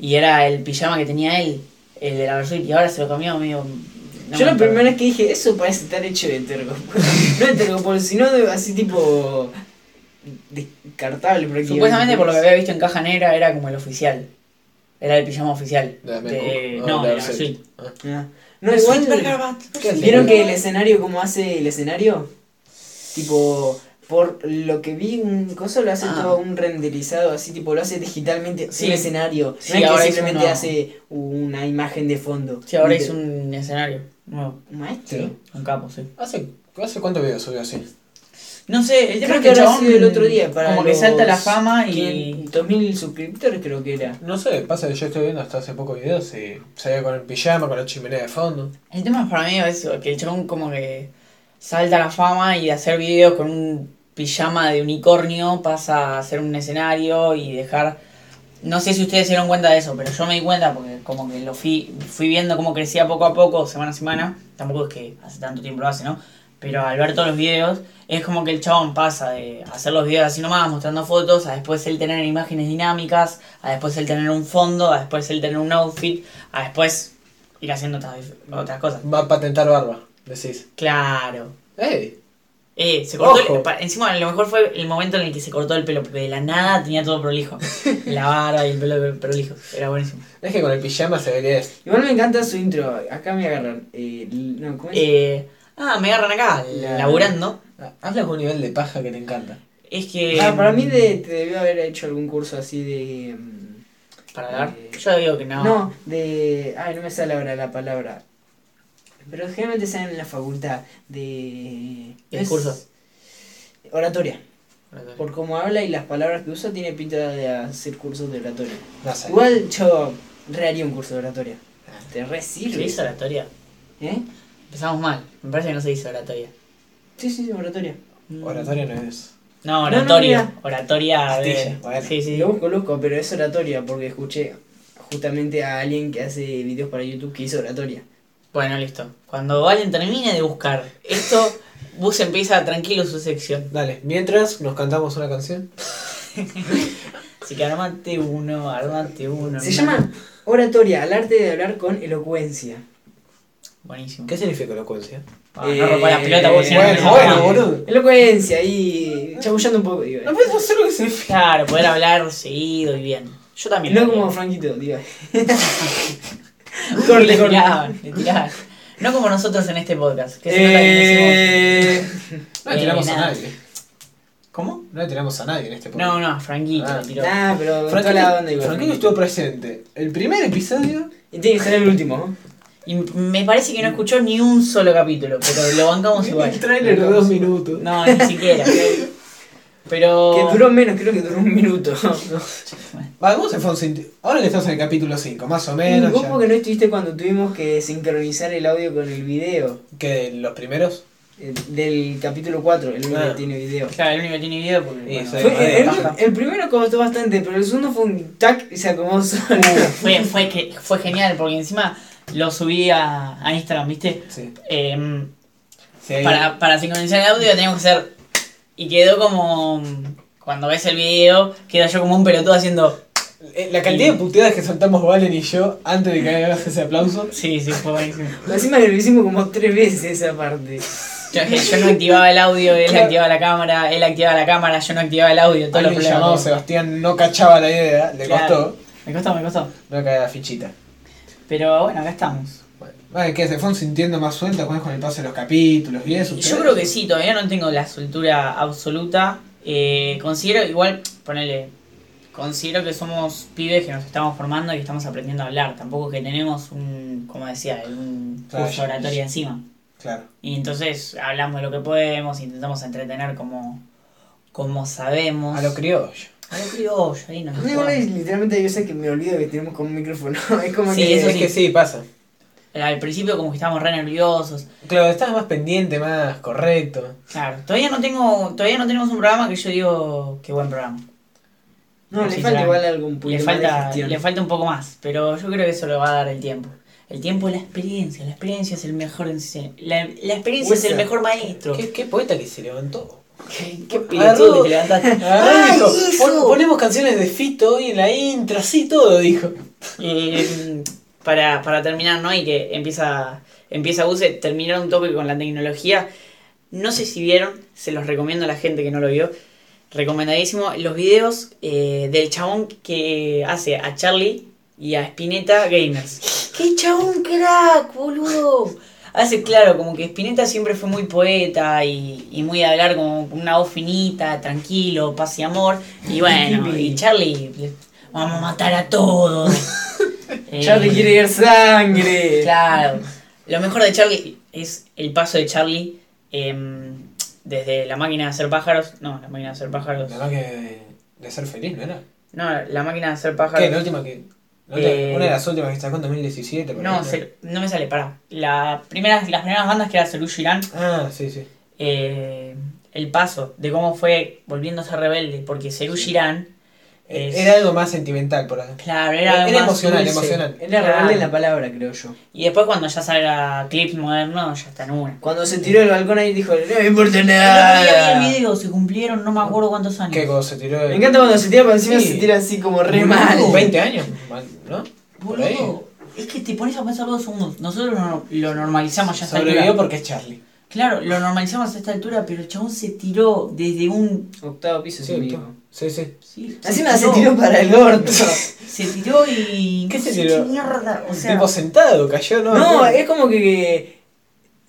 Y era el pijama que tenía él, el del outfit. Y ahora se lo cambió medio. no Yo me la acuerdo. primera vez que dije, eso parece estar hecho de tergo. no de tergopol, sino de así tipo. descartable. Supuestamente por lo que había visto en caja negra era como el oficial. Era el pijama oficial. De De- no, Ah, de Outfit. suite. Ah. No, igual. ¿Vieron que el escenario, cómo hace el escenario? Tipo, por lo que vi, un coso lo hace Ah. todo un renderizado, así tipo, lo hace digitalmente Sí. un escenario. Sí, no es ahora que simplemente uno- hace una imagen de fondo. Sí, ahora hizo un escenario nuevo. ¿Un maestro? Sí. Un capo, sí. ¿Hace, ¿Hace cuánto video subió así? No sé, el tema Creo es que que el habrá chabón sido el otro día para como que salta la fama y 500.000 suscriptores creo que era. No sé, pasa que yo estoy viendo hasta hace poco videos y ve con el pijama, con la chimenea de fondo. el tema para mí es que el chabón como que salta a la fama y de hacer videos con un pijama de unicornio pasa a hacer un escenario y dejar no sé si ustedes se dieron cuenta de eso, pero yo me di cuenta porque como que lo fui, fui viendo cómo crecía poco a poco, semana a semana. Tampoco es que hace tanto tiempo lo hace, ¿no? Pero al ver todos los videos, es como que el chabón pasa de hacer los videos así nomás, mostrando fotos, a después él tener imágenes dinámicas, a después él tener un fondo, a después él tener un outfit, a después ir haciendo otras, otras cosas. Va a patentar barba, decís. Claro. ¡Ey! Eh, se cortó el, pa- encima lo mejor fue el momento en el que se cortó el pelo, porque de la nada tenía todo prolijo. La barba y el pelo prolijo. Era buenísimo. Es que con el pijama se vería. Igual me encanta su intro. Acá me agarran. Eh, no, ¿cómo es? Eh, ah, me agarran acá, La- laburando. Ah, Habla con un nivel de paja que te encanta. Es que. Ah, para mí de, te debió haber hecho algún curso así de. mm, Para hablar. eh, Yo digo que no. No, de. Ay, no me sale ahora la palabra. Pero generalmente salen en la facultad de. ¿De es- discurso? Oratoria. Por cómo habla y las palabras que usa, tiene pinta de hacer cursos de oratoria. No sé. Igual yo reharía un curso de oratoria. Te re ¿Se sirve. dice oratoria? ¿Eh? Empezamos mal. Me parece que no se dice oratoria. Sí, sí, sí, oratoria. Mm. Oratoria no es. No, No, no, oratoria. oratoria de. Astilla, bueno. Sí, sí. Lo busco, lo busco, pero es oratoria porque escuché justamente a alguien que hace videos para YouTube que hizo oratoria. Bueno, listo. Cuando Valen termine de buscar esto, Bus empieza tranquilo su sección. Dale, mientras nos cantamos una canción. Así que armate uno, armate uno. Se hermano. llama oratoria, al arte de hablar con elocuencia. Buenísimo. ¿Qué significa elocuencia? Ah, no rompa la pelota si no, bueno, no bueno, boludo. Elocuencia y chamullando un poco, digo. No puedes hacer lo que significa. Claro, poder hablar seguido y bien. Yo también. No como. Franquito, digo. Corte, le corte. tiraban, le tiraban. No como nosotros en este podcast. Que se nota que decimos- Eh... No le tiramos Eh, a nada. nadie. ¿Cómo? No le tiramos a nadie en este No, no, Franquito Ah. le tiró. Nah, pero toda la Franquito, onda igual. Franquito estuvo presente. El primer episodio. Y tiene que ser el último. ¿no? Y me parece que no escuchó ni un solo capítulo, pero lo bancamos igual. El trailer de dos minutos. No, ni siquiera. Pero. Que duró menos, creo que duró un minuto. Vale, ¿cómo se fue un Ahora que estamos en el capítulo 5, más o menos. ¿Vos ya. porque no estuviste cuando tuvimos que sincronizar el audio con el video? ¿Que los primeros? Del capítulo 4, el único Ah. que tiene video. Claro, el único que tiene video porque. Sí, bueno, soy- Fue- madre, el, primero costó bastante, pero el segundo fue un tac y se acomodó solo. fue, fue, que, fue genial porque encima lo subí a, a Instagram, ¿viste? Sí. Em, Sí, para, para sincronizar el audio teníamos que hacer. Y quedó como. Cuando ves el video, queda yo como un pelotudo haciendo. Eh, La cantidad de puteadas que soltamos Valen y yo antes de que hagas ese aplauso. Sí, sí, fue buenísimo. Encima lo hicimos como tres veces esa parte. Yo, yo no activaba el audio, él Claro. activaba la cámara, él activaba la cámara, yo no activaba el audio, todos los problemas. llamado Sebastián no cachaba la idea, le Claro. costó. Me costó, me costó. No cae la fichita. Pero bueno, acá estamos. Bueno, se fueron sintiendo más sueltas con el paso de los capítulos y eso. Yo creo que sí, todavía no tengo la soltura absoluta. Eh, considero, igual, ponele, considero que somos pibes que nos estamos formando y que estamos aprendiendo a hablar. Tampoco que tenemos un, como decía, un Claro, curso oratoria encima. Claro. Y entonces hablamos de lo que podemos, intentamos entretener como, como sabemos. A lo criollo. A lo criollo, ahí nos No, igual es literalmente yo sé que me olvido que tenemos con un micrófono. Es como Sí, que. eso es que sí, pasa. Al principio como que estábamos re nerviosos. Claro, estás más pendiente, más correcto. Claro, todavía no tengo, todavía no tenemos un programa que yo digo qué buen programa. No, le falta igual algún Le más de falta, le falta un poco más, pero yo creo que eso lo va a dar el tiempo. El tiempo es la experiencia, la experiencia es el mejor ense- la, la experiencia es el mejor maestro. ¿Qué, qué poeta que se levantó. Qué, qué pelotudo que te levantaste. Y ¡Ay, dijo, eso! "Pon- ponemos canciones de Fito hoy en la intro, así todo, dijo. Eh, para, para terminar, ¿no? Y que empieza, empieza Buse, terminar un toque con la tecnología. No sé si vieron, se los recomiendo a la gente que no lo vio. Recomendadísimo los videos eh, del chabón que hace a Charlie y a Spinetta Gamers. ¡Qué chabón crack, boludo! Hace claro, como que Spinetta siempre fue muy poeta y, y muy de hablar como con una voz finita, tranquilo, paz y amor. Y bueno, y Charlie, vamos a matar a todos. Eh, Charlie quiere ver sangre. Claro. Lo mejor de Charlie es el paso de Charlie em, desde la máquina de hacer pájaros. No, la máquina de hacer pájaros. Más que de, de ser feliz, ¿no era? No, la máquina de hacer ¿Qué? pájaros. La última que. Eh, una de las últimas que sacó en 2017. por No, se- no me sale, pará. La primera, las primeras bandas que era Serú Girán, Ah, sí, sí. eh, el paso de cómo fue volviéndose rebelde, porque Serú Girán. Es- Era algo más sentimental por ahí. Claro, era, Era, algo más emocional, dulce. emocional. Era Claro. rebelde en la palabra, creo yo. Y después cuando ya salga clips modernos, ya está en una. Cuando se tiró del balcón ahí dijo, no me importa El otro día nada. vi el video, se cumplieron no me acuerdo cuántos años. Que cuando se tiró. Me encanta cuando se tira para encima, Sí. se tira así como re Boludo, mal. 20 años, ¿no? Por ahí. Boludo, es que te pones a pensar dos segundos. Nosotros no- lo normalizamos ya hasta Sobrevivió porque es Charlie. Claro, lo normalizamos a esta altura, pero el chabón se tiró desde un. Octavo piso Sí, sí, sí. Sí, Encima se tiró para el orto. Se tiró y. ¿Qué se no tiró? mierda? O sea. tipo sentado, cayó, ¿no? No, es como que.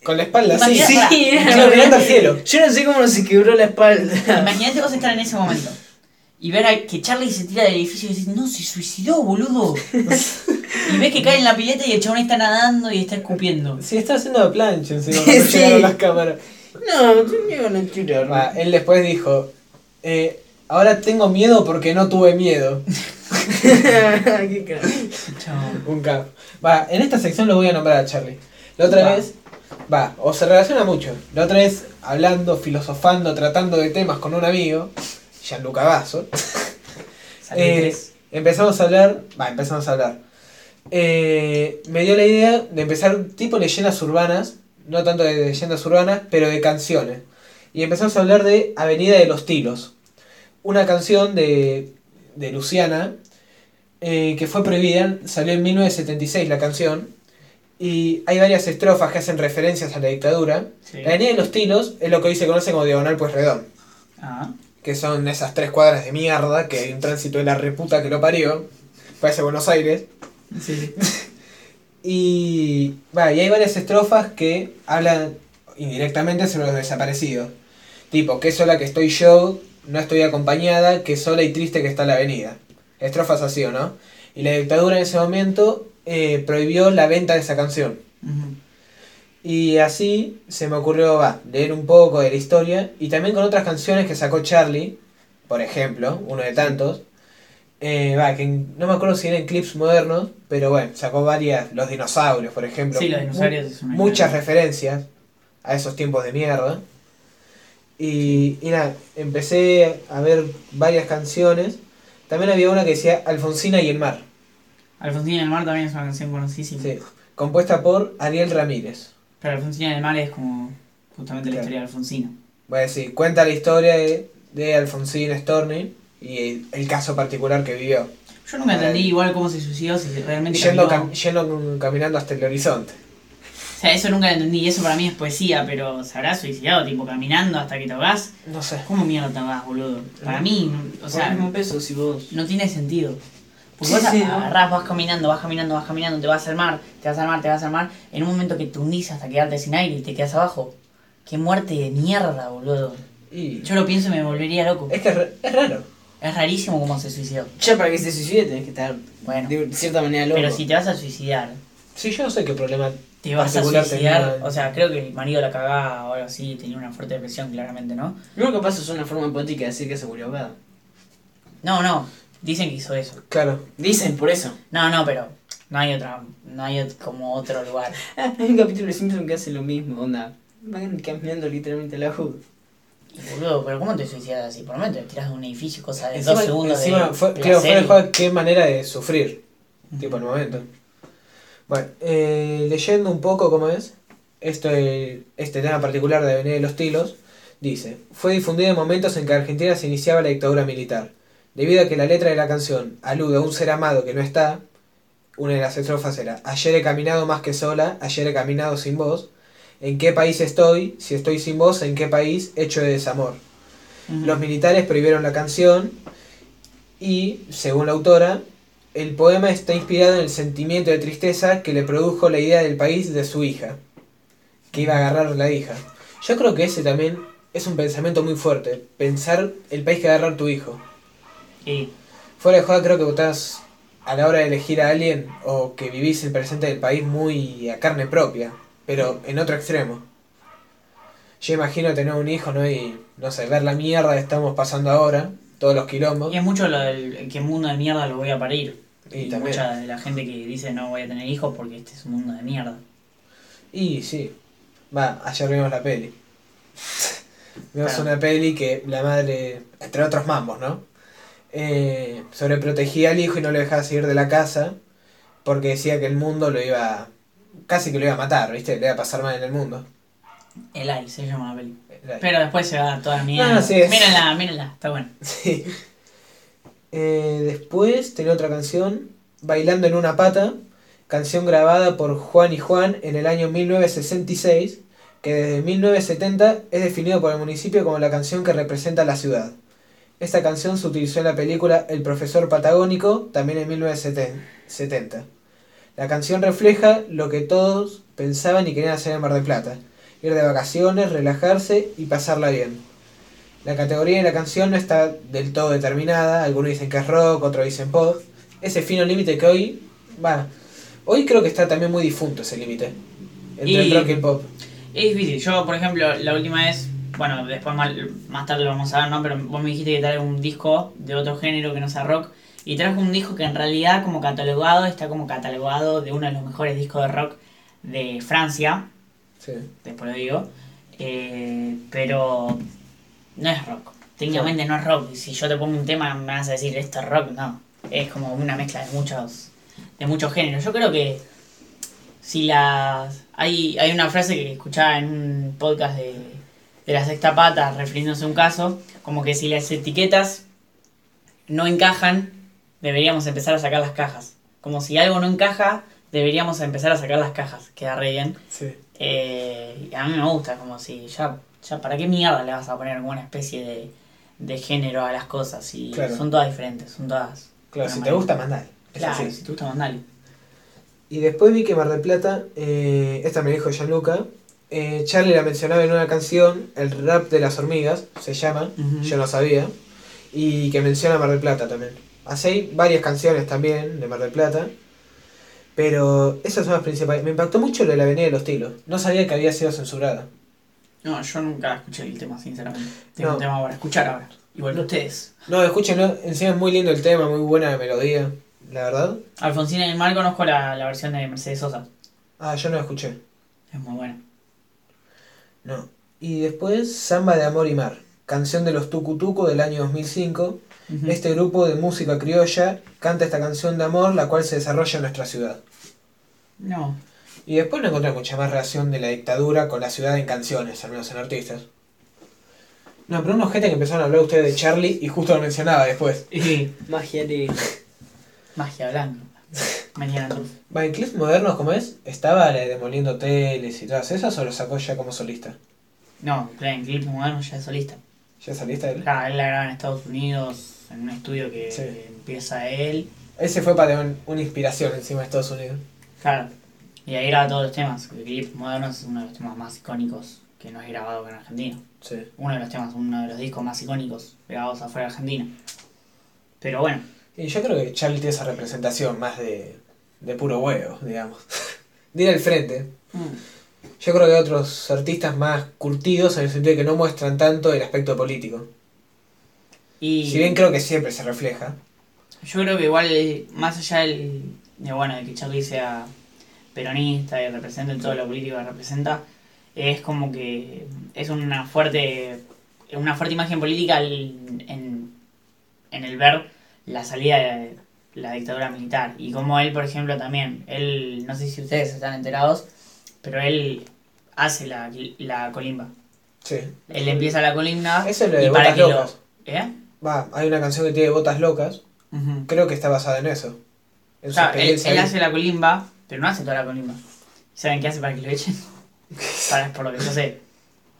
Con la espalda así. Sí. Claro, mirando al cielo. Yo no sé cómo se quebró la espalda. Imagínate vos estar en ese momento y ver a- que Charlie se tira del edificio y decís, no, se suicidó, boludo. y ves que cae en la pileta y el chabón está nadando y está escupiendo. Sí, está haciendo la plancha encima Sí, cuando sí. llegaron las cámaras. No, me iban a tirar. Va, él después dijo, eh, ahora tengo miedo porque no tuve miedo. Qué. Chabón. Un capo. Va, en esta sección lo voy a nombrar a Charlie. La otra Va. vez, va, o se relaciona mucho. La otra vez, hablando, filosofando, tratando de temas con un amigo, Gianluca Basso, eh, empezamos a hablar, va, empezamos a hablar. Eh, me dio la idea de empezar tipo leyendas urbanas, no tanto de leyendas urbanas, pero de canciones. Y empezamos a hablar de Avenida de los Tilos, una canción de, de Luciana eh, que fue prohibida, salió en 1976 la canción, y hay varias estrofas que hacen referencias a la dictadura. Sí. La Avenida de los Tilos es lo que hoy se conoce como Diagonal Pues Redón Ah, que son esas tres cuadras de mierda, que hay un tránsito de la reputa que lo parió, parece Buenos Aires. sí. Y, y hay varias estrofas que hablan indirectamente sobre los desaparecidos. Tipo, qué sola que estoy yo, no estoy acompañada, qué sola y triste que está la avenida. Estrofas así, ¿o no? Y la dictadura en ese momento eh, prohibió la venta de esa canción. Y así se me ocurrió va, leer un poco de la historia y también con otras canciones que sacó Charlie, por ejemplo, uno de tantos. Eh, va, que no me acuerdo si eran clips modernos, pero bueno, sacó varias, los dinosaurios, por ejemplo. Sí, los dinosaurios Mu- es una Muchas referencias a esos tiempos de mierda. Y, y nada, empecé a ver varias canciones. También había una que decía Alfonsina y el mar, Alfonsina en el mar también es una canción conocidísima. sí, compuesta por Ariel Ramírez. Pero Alfonsina en el mar es como justamente la historia de Alfonsina. A decir, cuenta la historia de, de Alfonsín Storni y el, el caso particular que vivió. Yo nunca entendí igual cómo se suicidó, si realmente Yendo, caminó. cam- yendo caminando hasta el horizonte. O sea, eso nunca lo entendí, y eso para mí es poesía, pero se habrá suicidado, tipo caminando hasta que te ahogás. No sé. ¿Cómo mierda te ahogás, boludo? Para mí, no- o Por el sea, mismo peso si vos. no tiene sentido. Porque Sí, vos sí, ¿no? agarrás, vas caminando, vas caminando, vas caminando, te vas al mar, te vas al mar, te vas al mar, en un momento que te hundís hasta quedarte sin aire y te quedas abajo. Qué muerte de mierda, boludo. Y Yo lo pienso y me volvería loco. es que es raro. Es rarísimo cómo se suicidó. Ya para que se suicide tenés que estar Bueno, de cierta manera loco. pero si te vas a suicidar, Sí, yo no sé qué problema. Te vas a suicidar, tenía- o sea, creo que el marido la cagaba o algo así, tenía una fuerte depresión claramente, ¿no? Lo único que pasa es una forma poética de decir que se murió ahogado. No, no, dicen que hizo eso. Claro. Dicen por eso. No, no, pero no hay otra, no hay como otro lugar. Ah, hay un capítulo de Simpson que hace lo mismo, onda. Van caminando literalmente la hood. Y, boludo, pero ¿cómo te suicidas así? Por lo menos te tiras de un edificio, cosa de Encima, dos segundos encima de fue, placer claro, fue y- juego qué manera de sufrir. Tipo el momento. Bueno, eh, leyendo un poco cómo es, esto, el- este tema particular de Avenida de los Tilos, dice, fue difundido en momentos en que Argentina se iniciaba la dictadura militar. Debido a que la letra de la canción alude a un ser amado que no está, una de las estrofas era, ayer he caminado más que sola, ayer he caminado sin vos, ¿en qué país estoy? Si estoy sin vos, ¿en qué país hecho de desamor? Los militares prohibieron la canción y, según la autora, el poema está inspirado en el sentimiento de tristeza que le produjo la idea del país de su hija, que iba a agarrar la hija. Yo creo que ese también es un pensamiento muy fuerte, pensar el país que va a agarrar tu hijo. Y Fuera de joda creo que votás a la hora de elegir a alguien o que vivís el presente del país muy a carne propia, pero en otro extremo. Yo imagino tener un hijo, ¿no? Y, no sé, ver la mierda que estamos pasando ahora, todos los quilombos. Y es mucho lo del que mundo de mierda lo voy a parir. Y Y, también. mucha de la gente que dice no voy a tener hijos porque este es un mundo de mierda. Y sí. Va, ayer vimos la peli. vimos Claro. una peli que la madre, entre otros mambos, ¿no? Eh, sobreprotegía al hijo y no le dejaba salir de la casa porque decía que el mundo lo iba. casi que lo iba a matar, ¿viste? Le iba a pasar mal en el mundo. El AI se llama la peli. Pero después se va toda mierda. No, sí es. Mírenla, mírenla, está bueno. Sí. Eh, después tenía otra canción, Bailando en una pata, canción grabada por Juan y Juan en el año 1966 que desde 1970 es definido por el municipio como la canción que representa la ciudad. Esta canción se utilizó en la película El profesor patagónico, también en 1970. La canción refleja lo que todos pensaban y querían hacer en Mar del Plata, ir de vacaciones, relajarse y pasarla bien. La categoría de la canción no está del todo determinada, algunos dicen que es rock, otros dicen pop. Ese fino límite que hoy, va, hoy creo que está también muy difunto ese límite entre Y- el rock y el pop. Es difícil. Yo, por ejemplo, la última vez, bueno, después más, más tarde lo vamos a ver, ¿no? Pero vos me dijiste que traes un disco de otro género que no sea rock. Y trajo un disco que en realidad, como catalogado, está como catalogado de uno de los mejores discos de rock de Francia. Sí. Después lo digo. Eh, pero no es rock. Técnicamente no es rock. Y si yo te pongo un tema, me vas a decir esto es rock. No. Es como una mezcla de muchos, de muchos géneros. Yo creo que si las. Hay, hay una frase que escuchaba en un podcast de, de la sexta pata refiriéndose a un caso, como que si las etiquetas no encajan, deberíamos empezar a sacar las cajas. Como si algo no encaja, deberíamos empezar a sacar las cajas. Queda re bien. Sí. Eh, y a mí me gusta, como si ya, ya para qué mierda le vas a poner alguna especie de, de género a las cosas. Claro. son todas diferentes, son todas. Claro, si te gusta, mandar. Es Claro, así. si te gusta, mandale. Y después vi que Mar del Plata, eh, esta me dijo Gianluca, eh, Charlie la mencionaba en una canción, el rap de las hormigas, se llama, yo no sabía, y que menciona Mar del Plata también. Así hay varias canciones también de Mar del Plata, pero esas son las principales. Me impactó mucho lo de la Avenida de los Tilos, no sabía que había sido censurada. No, yo nunca escuché el tema, sinceramente. Tengo No. un tema para escuchar ahora. Igual que ustedes. No, escúchenlo, encima es muy lindo el tema, muy buena la melodía, la verdad. Alfonsina y el Mal conozco la, la versión de Mercedes Sosa. Ah, yo no la escuché. Es muy buena. No. Y después Samba de Amor y Mar, canción de los Tucutuco del año 2005. Este grupo de música criolla canta esta canción de amor, la cual se desarrolla en nuestra ciudad. No. Y después no encontré mucha más relación de la dictadura con la ciudad en canciones, al menos en artistas. No, pero unos gente que empezaron a hablar ustedes de Charlie y justo lo mencionaba después. Y Magia de. magia blanca. Mañana luz. Va, en clips modernos, ¿cómo es? ¿Estaba demoliendo hoteles y todas esas o lo sacó ya como solista? No, claro, en clip moderno ya es solista. ¿Ya saliste él? Claro, él la graba en Estados Unidos, en un estudio que Sí. empieza él. Ese fue para un- una inspiración encima de Estados Unidos. Claro. Y ahí graba todos los temas. El clip moderno es uno de los temas más icónicos que no es grabado en Argentina. Sí. Uno de los temas, uno de los discos más icónicos grabados afuera de Argentina. Pero bueno, Y yo creo que Charlie tiene esa representación más de, de puro huevo, digamos. de ir al frente. Yo creo que hay otros artistas más curtidos en el sentido de que no muestran tanto el aspecto político. Y Si bien creo que siempre se refleja. yo creo que igual, más allá del, de, bueno, de que Charlie sea peronista y represente todo lo político que representa, es como que es una fuerte una fuerte imagen política en, en el ver la salida de la dictadura militar. Y como él, por ejemplo, también, él, no sé si ustedes están enterados, pero él hace la, la colimba. Sí. Él empieza la colimba Eso es lo de y para que lo... ¿Eh? Va, hay una canción que tiene botas locas. Creo que está basada en eso. En O su sea, él, hace la colimba, pero no hace toda la colimba. ¿Saben qué hace para que lo echen? Para, por lo que yo sé.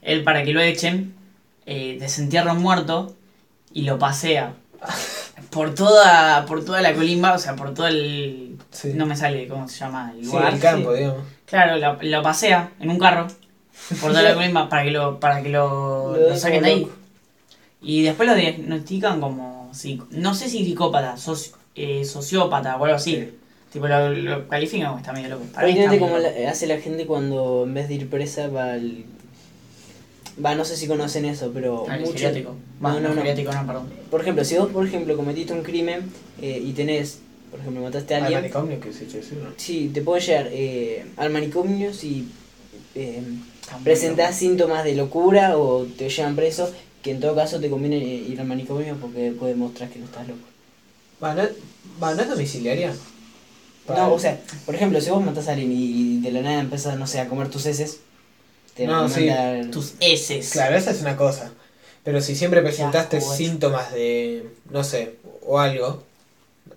Él para que lo echen, eh, desentierra un muerto y lo pasea. Por toda, por toda la colimba, o sea, por todo el... Sí. No me sale cómo se llama el Sí, lugar. el campo, digamos. Claro, lo, lo pasea en un carro por toda la colimba para que lo, para que lo, Lo saquen de ahí. loco. Y después lo diagnostican como, psico- no sé si psicópata, soci- eh, sociópata o algo así. Sí. Tipo, lo, lo califican como está medio loco. Para mí está Prácticamente como loco. la- hace la gente cuando en vez de ir presa va al. Va, no sé si conocen eso, pero. El mucho-. No, Va, no, no, no. geriátrico no, perdón. Por ejemplo, si vos, por ejemplo, cometiste un crimen eh, y tenés. Por ejemplo, mataste a Al alguien. manicomio que sí, sí, sí, ¿no? Sí, te puede llegar eh, al manicomio si eh, presentás síntomas de locura o te llevan preso, que en todo caso te conviene eh, ir al manicomio porque puede mostrar que no estás loco. Va, ¿no, va, ¿no es domiciliaria? Para- No, o sea, por ejemplo, si vos matás a alguien y de la nada empezás, no sé, a comer tus heces, te No, van a sí. mandar... Tus heces. Claro, esa es una cosa. Pero si siempre presentaste asco, guacho. síntomas de, no sé, o algo,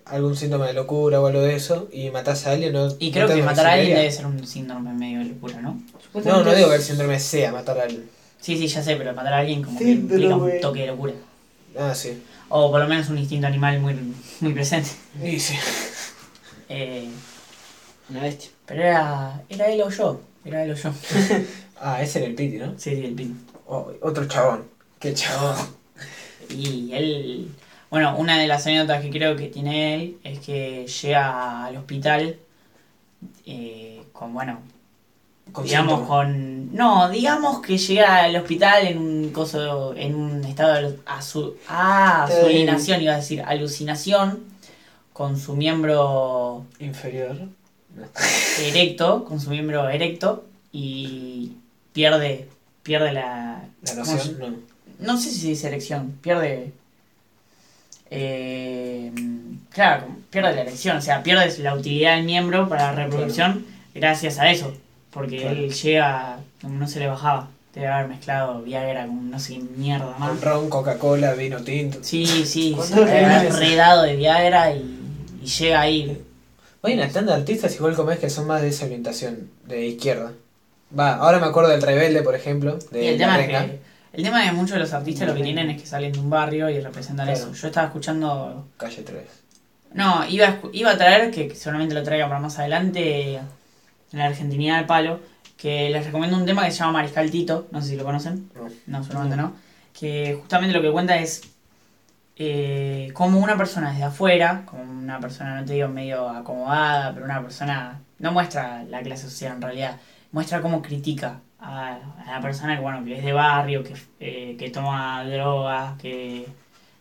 algún síntoma de locura o algo de eso y matás a alguien, no. Y creo que matar a alguien debe ser un síndrome medio de locura, ¿no? No, no digo que el síndrome sea matar a alguien. Sí, sí, ya sé, pero matar a alguien como Sí, que implica un toque de locura. Ah, sí. O por lo menos un instinto animal muy, muy presente. Y sí. Eh, Una bestia. pero era, era él o yo. Era él o yo. Ah, ese era el Piti, ¿no? Sí, sí, el pin. Oh, otro chabón. Qué chabón. Y él, bueno, una de las anécdotas que creo que tiene él es que llega al hospital eh, con, bueno, Con digamos con... No, digamos que llega al hospital en un coso, en un estado de azu- ah, iba a decir, alucinación, con su miembro Inferior. erecto, con su miembro erecto, y pierde, pierde la... La ¿cómo se- noción, no. no sé si dice erección, pierde. eh, claro, pierde la erección, o sea, pierde la utilidad del miembro para la reproducción gracias a eso, porque Claro. él llega, como no se le bajaba, debe haber mezclado Viagra con no sé qué mierda más. Con ron, Coca-Cola, vino tinto. Sí, sí, se ¿Cuánto debe haber regalas? redado de Viagra y, y llega ahí. Hay una tanda de artistas igual como es que son más de esa orientación, de izquierda. Va, ahora me acuerdo del Rebelde, por ejemplo, de Y el La tema, es que, el tema es que muchos de los artistas lo que tienen es que salen de un barrio y representan Claro. eso. Yo estaba escuchando Calle 3. No, iba a, iba a traer, que seguramente lo traiga para más adelante, en la Argentinidad del Palo, que les recomiendo un tema que se llama Mariscal Tito, no sé si lo conocen, No. no, seguramente no, que justamente lo que cuenta es eh, cómo una persona desde afuera, como una persona, no te digo medio acomodada, pero una persona, no muestra la clase social en realidad, muestra cómo critica a, a la persona que, bueno, que es de barrio, que, eh, que toma drogas, que,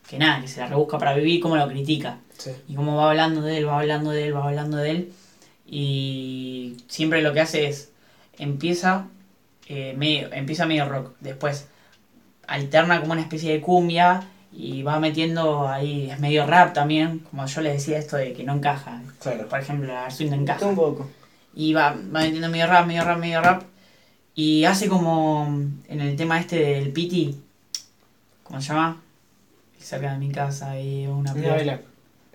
que nada, que se la rebusca para vivir, cómo lo critica Sí. y cómo va hablando de él, va hablando de él, va hablando de él. Y siempre lo que hace es, empieza, eh, medio, empieza medio rock, después alterna como una especie de cumbia y va metiendo ahí, es medio rap también, como yo le decía esto de que no encaja. Claro. Por ejemplo, la Arsuit no encaja. Un poco. Y va, va metiendo medio rap, medio rap, medio rap. Y hace como en el tema este del Piti, ¿cómo se llama? Cerca de mi casa hay una.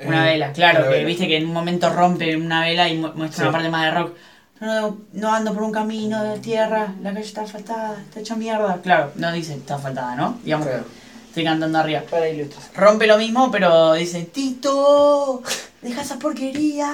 Una Eh, vela, claro, una que vela. viste que en un momento rompe una vela y mu- muestra Sí. una parte más de rock. No, no, no ando por un camino de tierra, la calle está asfaltada, está hecha mierda. Claro, no dice está asfaltada, ¿no? Digamos Claro. que estoy cantando arriba. Para ilustrar. Rompe lo mismo, pero dice, Tito, deja esa porquería.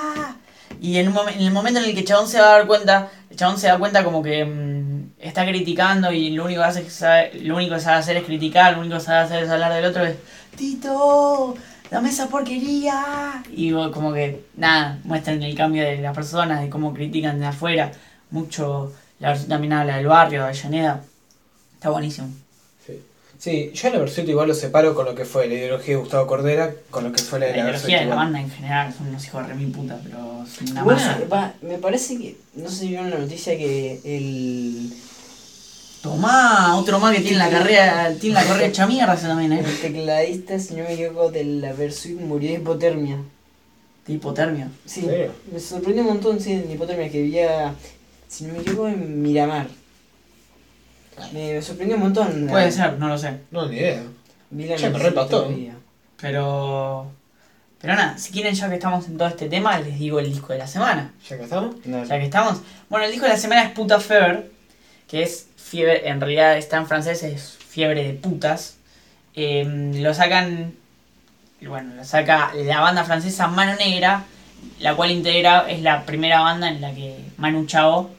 Y en, un en el momento en el que el chabón se va a dar cuenta, el chabón se da cuenta como que mm, está criticando y lo único que hace es que sabe- lo único que sabe hacer es criticar, lo único que sabe hacer es hablar del otro es Tito, dame esa porquería. Y como que nada, muestran el cambio de las personas, de cómo critican de afuera. Mucho, la versión también habla del barrio, de Avellaneda. Está buenísimo. Sí. Sí, yo la Versuit igual lo separo con lo que fue la ideología de Gustavo Cordera, con lo que fue la La la ideología de la banda en general son unos hijos de remil puta, pero son una Bueno, masa. va, me parece que, no sé si vieron la noticia que el, Tomá, otro más que tiene la carrera, tiene la carrera hecha mierda ese también, eh. el tecladista, si no me equivoco, de la Versuit murió de hipotermia. De hipotermia. Sí, me sorprendió un montón, sí, de hipotermia que vivía, si no me equivoco, en Miramar. Me sorprendió un montón. Puede la- ser, no lo sé. No, ni idea. Vi la Che, me día. Pero. Pero nada, si quieren, ya que estamos en todo este tema, les digo el disco de la semana. ¿Ya que estamos? Dale. Ya que estamos. Bueno, el disco de la semana es Puta Fever, que es en realidad está en francés, es fiebre de putas. Eh, lo sacan, bueno, lo saca la banda francesa Mano Negra, la cual integra, es la primera banda en la que Manu Chao,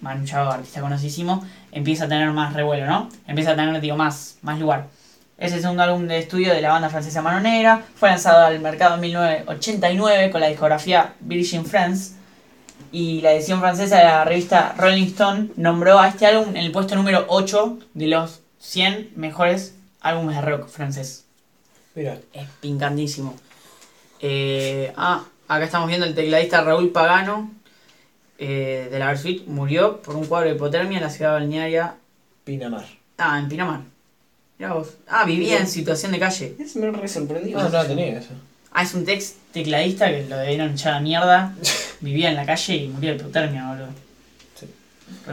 Manu Chao, artista conocidísimo, empieza a tener más revuelo, ¿no? Empieza a tener, digo, más, más lugar. Es el segundo álbum de estudio de la banda francesa Mano Negra. Fue lanzado al mercado en 1989 con la discografía Virgin France. Y la edición francesa de la revista Rolling Stone nombró a este álbum en el puesto número 8 de los 100 mejores álbumes de rock francés. Mira. Es pincandísimo. Eh, ah, acá estamos viendo el tecladista Raúl Pagano eh, de la Versuit. Murió por un cuadro de hipotermia en la ciudad balnearia. Pinamar. Ah, en Pinamar. Mirá vos. Ah, vivía en situación de calle. Es me re sorprendido. No, no la tenía eso. Ah, es un text tecladista que lo debieron echar a mierda. Vivía en la calle y murió de hipotermia, boludo. Sí.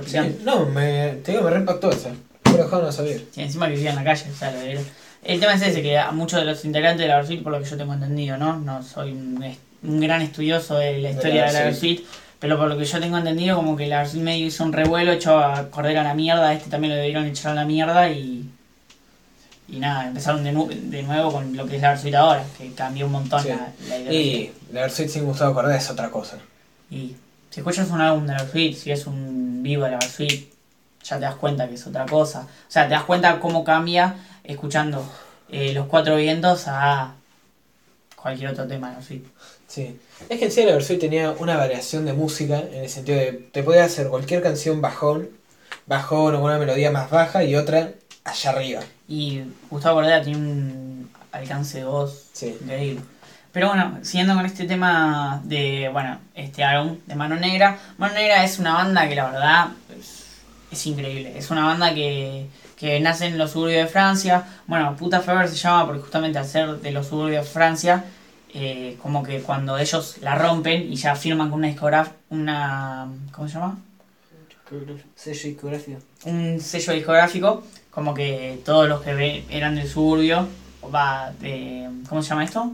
Sí, no, me, te digo, me reimpactó esa. Pero dejado no sabía. Sí, encima vivía en la calle, o sea, lo debieron. El tema es ese, que a muchos de los integrantes de la Versuit, por lo que yo tengo entendido, ¿no? No soy un, un gran estudioso de la historia de la. Versuit, pero por lo que yo tengo entendido, como que la Versuit medio hizo un revuelo, echó a Cordero a la mierda, a este también lo debieron echar a la mierda y... Y nada, empezaron de, nu- de nuevo con lo que es la Versuit ahora, que cambió un montón Sí. la, la ideología. Y la Versuit sin Gustavo Cordera es otra cosa. Y si escuchas un álbum de la Versuit, si es un vivo de la Versuit, ya te das cuenta que es otra cosa. O sea, te das cuenta cómo cambia escuchando eh, Los Cuatro Vientos a cualquier otro tema de la Versuit. Sí. Es que en sí la Versuit tenía una variación de música, en el sentido de te podía hacer cualquier canción bajón, bajón o una melodía más baja y otra allá arriba. Y Gustavo Cordera tiene un alcance de voz Sí. increíble. Pero bueno, siguiendo con este tema de, bueno, este álbum de Mano Negra. Mano Negra es una banda que la verdad es, es increíble. Es una banda que, que nace en los suburbios de Francia. Bueno, Puta Fever se llama porque justamente al ser de los suburbios de Francia, eh, como que cuando ellos la rompen y ya firman con una discográfica, una... ¿Cómo se llama? Sello discográfico. un sello discográfico, como que todos los que ve- eran del suburbio, va de... ¿Cómo se llama esto?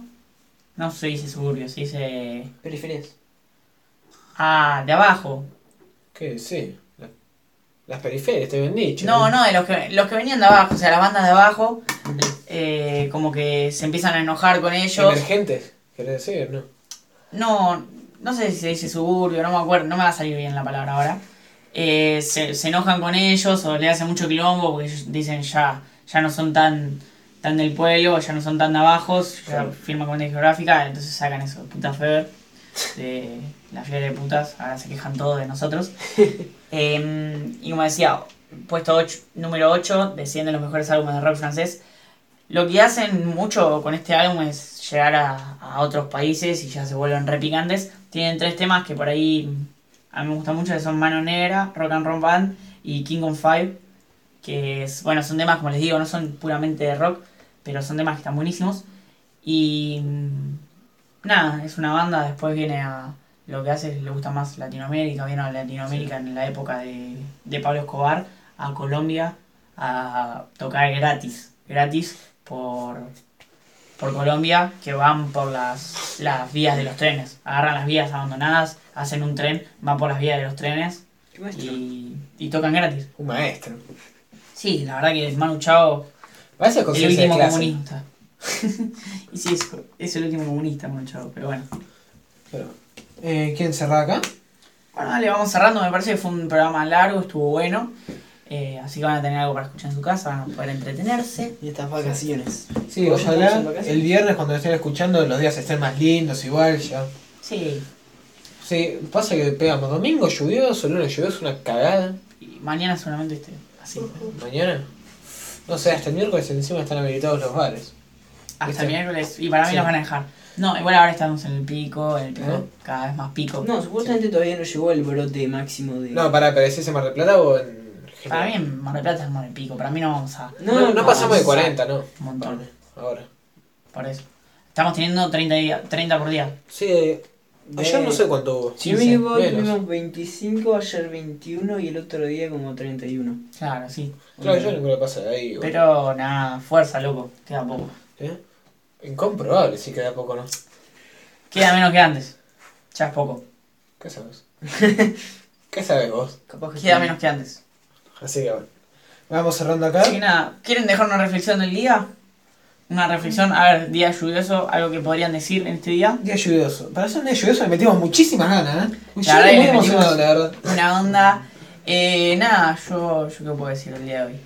No se dice suburbio, se dice... Periferias. Ah, de abajo. Que sí. la- las periferias, te habían dicho. No, no, de los que, los que venían de abajo, o sea, las bandas de abajo, eh, como que se empiezan a enojar con ellos. Emergentes, querés decir, ¿no? No, no sé si se dice suburbio, no me acuerdo, no me va a salir bien la palabra ahora. Eh, se, se enojan con ellos o le hacen mucho quilombo porque ellos dicen ya, ya no son tan, tan del pueblo, ya no son tan de abajo, ya Claro. firman con una discográfica, entonces sacan eso, puta fever, de la fiera de putas, ahora se quejan todos de nosotros. Eh, y como decía, puesto número 8, descienden los mejores álbumes de rock francés. Lo que hacen mucho con este álbum es llegar a, a otros países y ya se vuelven repicantes. Tienen tres temas que por ahí a mí me gustan mucho, que son Mano Negra, Rock and Roll Band y King on Five. Que es, bueno, son temas, como les digo, no son puramente de rock, pero son temas que están buenísimos. Y mm, nada, es una banda, después viene a lo que hace, le gusta más Latinoamérica, viene a Latinoamérica en la época de, de Pablo Escobar, a Colombia, a tocar gratis, gratis por, por Colombia, que van por las, las vías de los trenes, agarran las vías abandonadas, hacen un tren, van por las vías de los trenes y, y tocan gratis. Un maestro. Sí, la verdad que Manu Chao Parece el último comunista. y sí, es, es el último comunista, Manu Chao, pero bueno. Pero, eh, ¿Quién cerraba acá? Bueno, dale, vamos cerrando. Me parece que fue un programa largo, estuvo bueno. Eh, así que van a tener algo para escuchar en su casa, van a poder entretenerse. Y estas vacaciones. Sí, ¿Vos ya ojalá el viernes cuando lo estén escuchando los días estén más lindos igual ya. Sí, Sí, pasa que pegamos domingo lluvioso, lunes lluvioso, una cagada. y mañana solamente esté así. Mañana, no sé, hasta el miércoles encima están habilitados los bares. Hasta el miércoles. Y para mí Sí. los van a dejar. No, igual ahora estamos en el pico, en el pico, ¿Eh? cada vez más pico. No, supuestamente todavía no llegó el brote máximo de. No, pará, pero ¿decís en Mar del Plata o en Para mí Mar del Plata estamos en el pico. Para mí no vamos a. No, no, no, pasamos de vamos a- 40, ¿no? Un montón. Vale, Ahora. Por eso. Estamos teniendo 30, día- 30 por día. Sí, eh, ayer no sé cuánto hubo. Si no me 15, equivoco, menos. tuvimos 25, ayer 21 y el otro día como 31. Claro, sí. Claro, yo me lo pasa de ahí. igual. Pero nada, fuerza, loco. Queda poco. ¿Eh? Incomprobable, sí queda poco, ¿no? Queda menos que antes. Ya es poco. ¿Qué sabes? ¿Qué sabes vos? Capaz que Queda sí. menos que antes. Así que bueno. Vamos cerrando acá. Así que nada, ¿quieren dejar una reflexión del día? Una reflexión, a ver, día lluvioso, algo que podrían decir en este día. Día lluvioso. Para ser un día lluvioso le metimos muchísimas ganas, ¿eh? La verdad muy emocionado, la verdad. Una onda. Eh, nada, yo, yo qué puedo decir el día de hoy.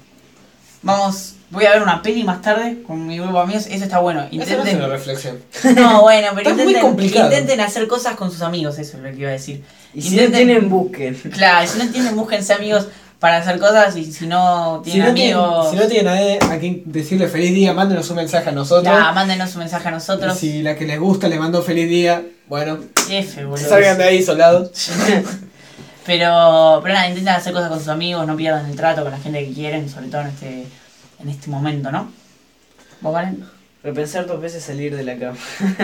Vamos, voy a ver una peli más tarde con mi grupo de amigos. Eso está bueno. Esa no es Intenten. una reflexión. No, bueno, pero Está muy intenten, complicado. intenten hacer cosas con sus amigos, eso es lo que iba a decir. Y si no Intenten- tienen, busquen. Claro, si no tienen, búsquense amigos para hacer cosas y si no Si tienen no, tienen, amigos, si no tienen nadie a quien decirle feliz día, mándenos un mensaje a nosotros. ya, mándenos un mensaje a Y nosotros. si la que les gusta le mandó feliz día, bueno, F, boludo. salgan de ahí soldados. Pero, pero nada, intenten hacer cosas con sus amigos, no pierdan el trato con la gente que quieren, sobre todo en este, en este momento, ¿no? ¿Vos, Valen? Repensar dos veces salir de la cama.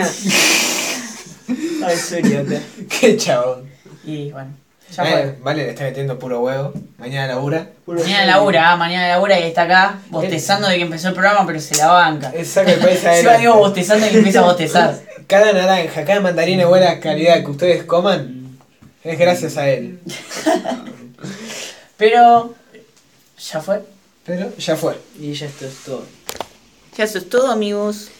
Ay, serio. Qué chabón. Y bueno. Ya Eh. Vale, le está metiendo puro huevo. Mañana labura. Mañana labura, ah, mañana labura y está acá bostezando de que empezó el programa, pero se la banca. Saca el país Yo adelante. digo bostezando y empieza a bostezar. Cada naranja, cada mandarina de buena calidad que ustedes coman es gracias a él. Pero. Ya fue. Pero ya fue. Y ya esto es todo. Ya eso es todo, amigos.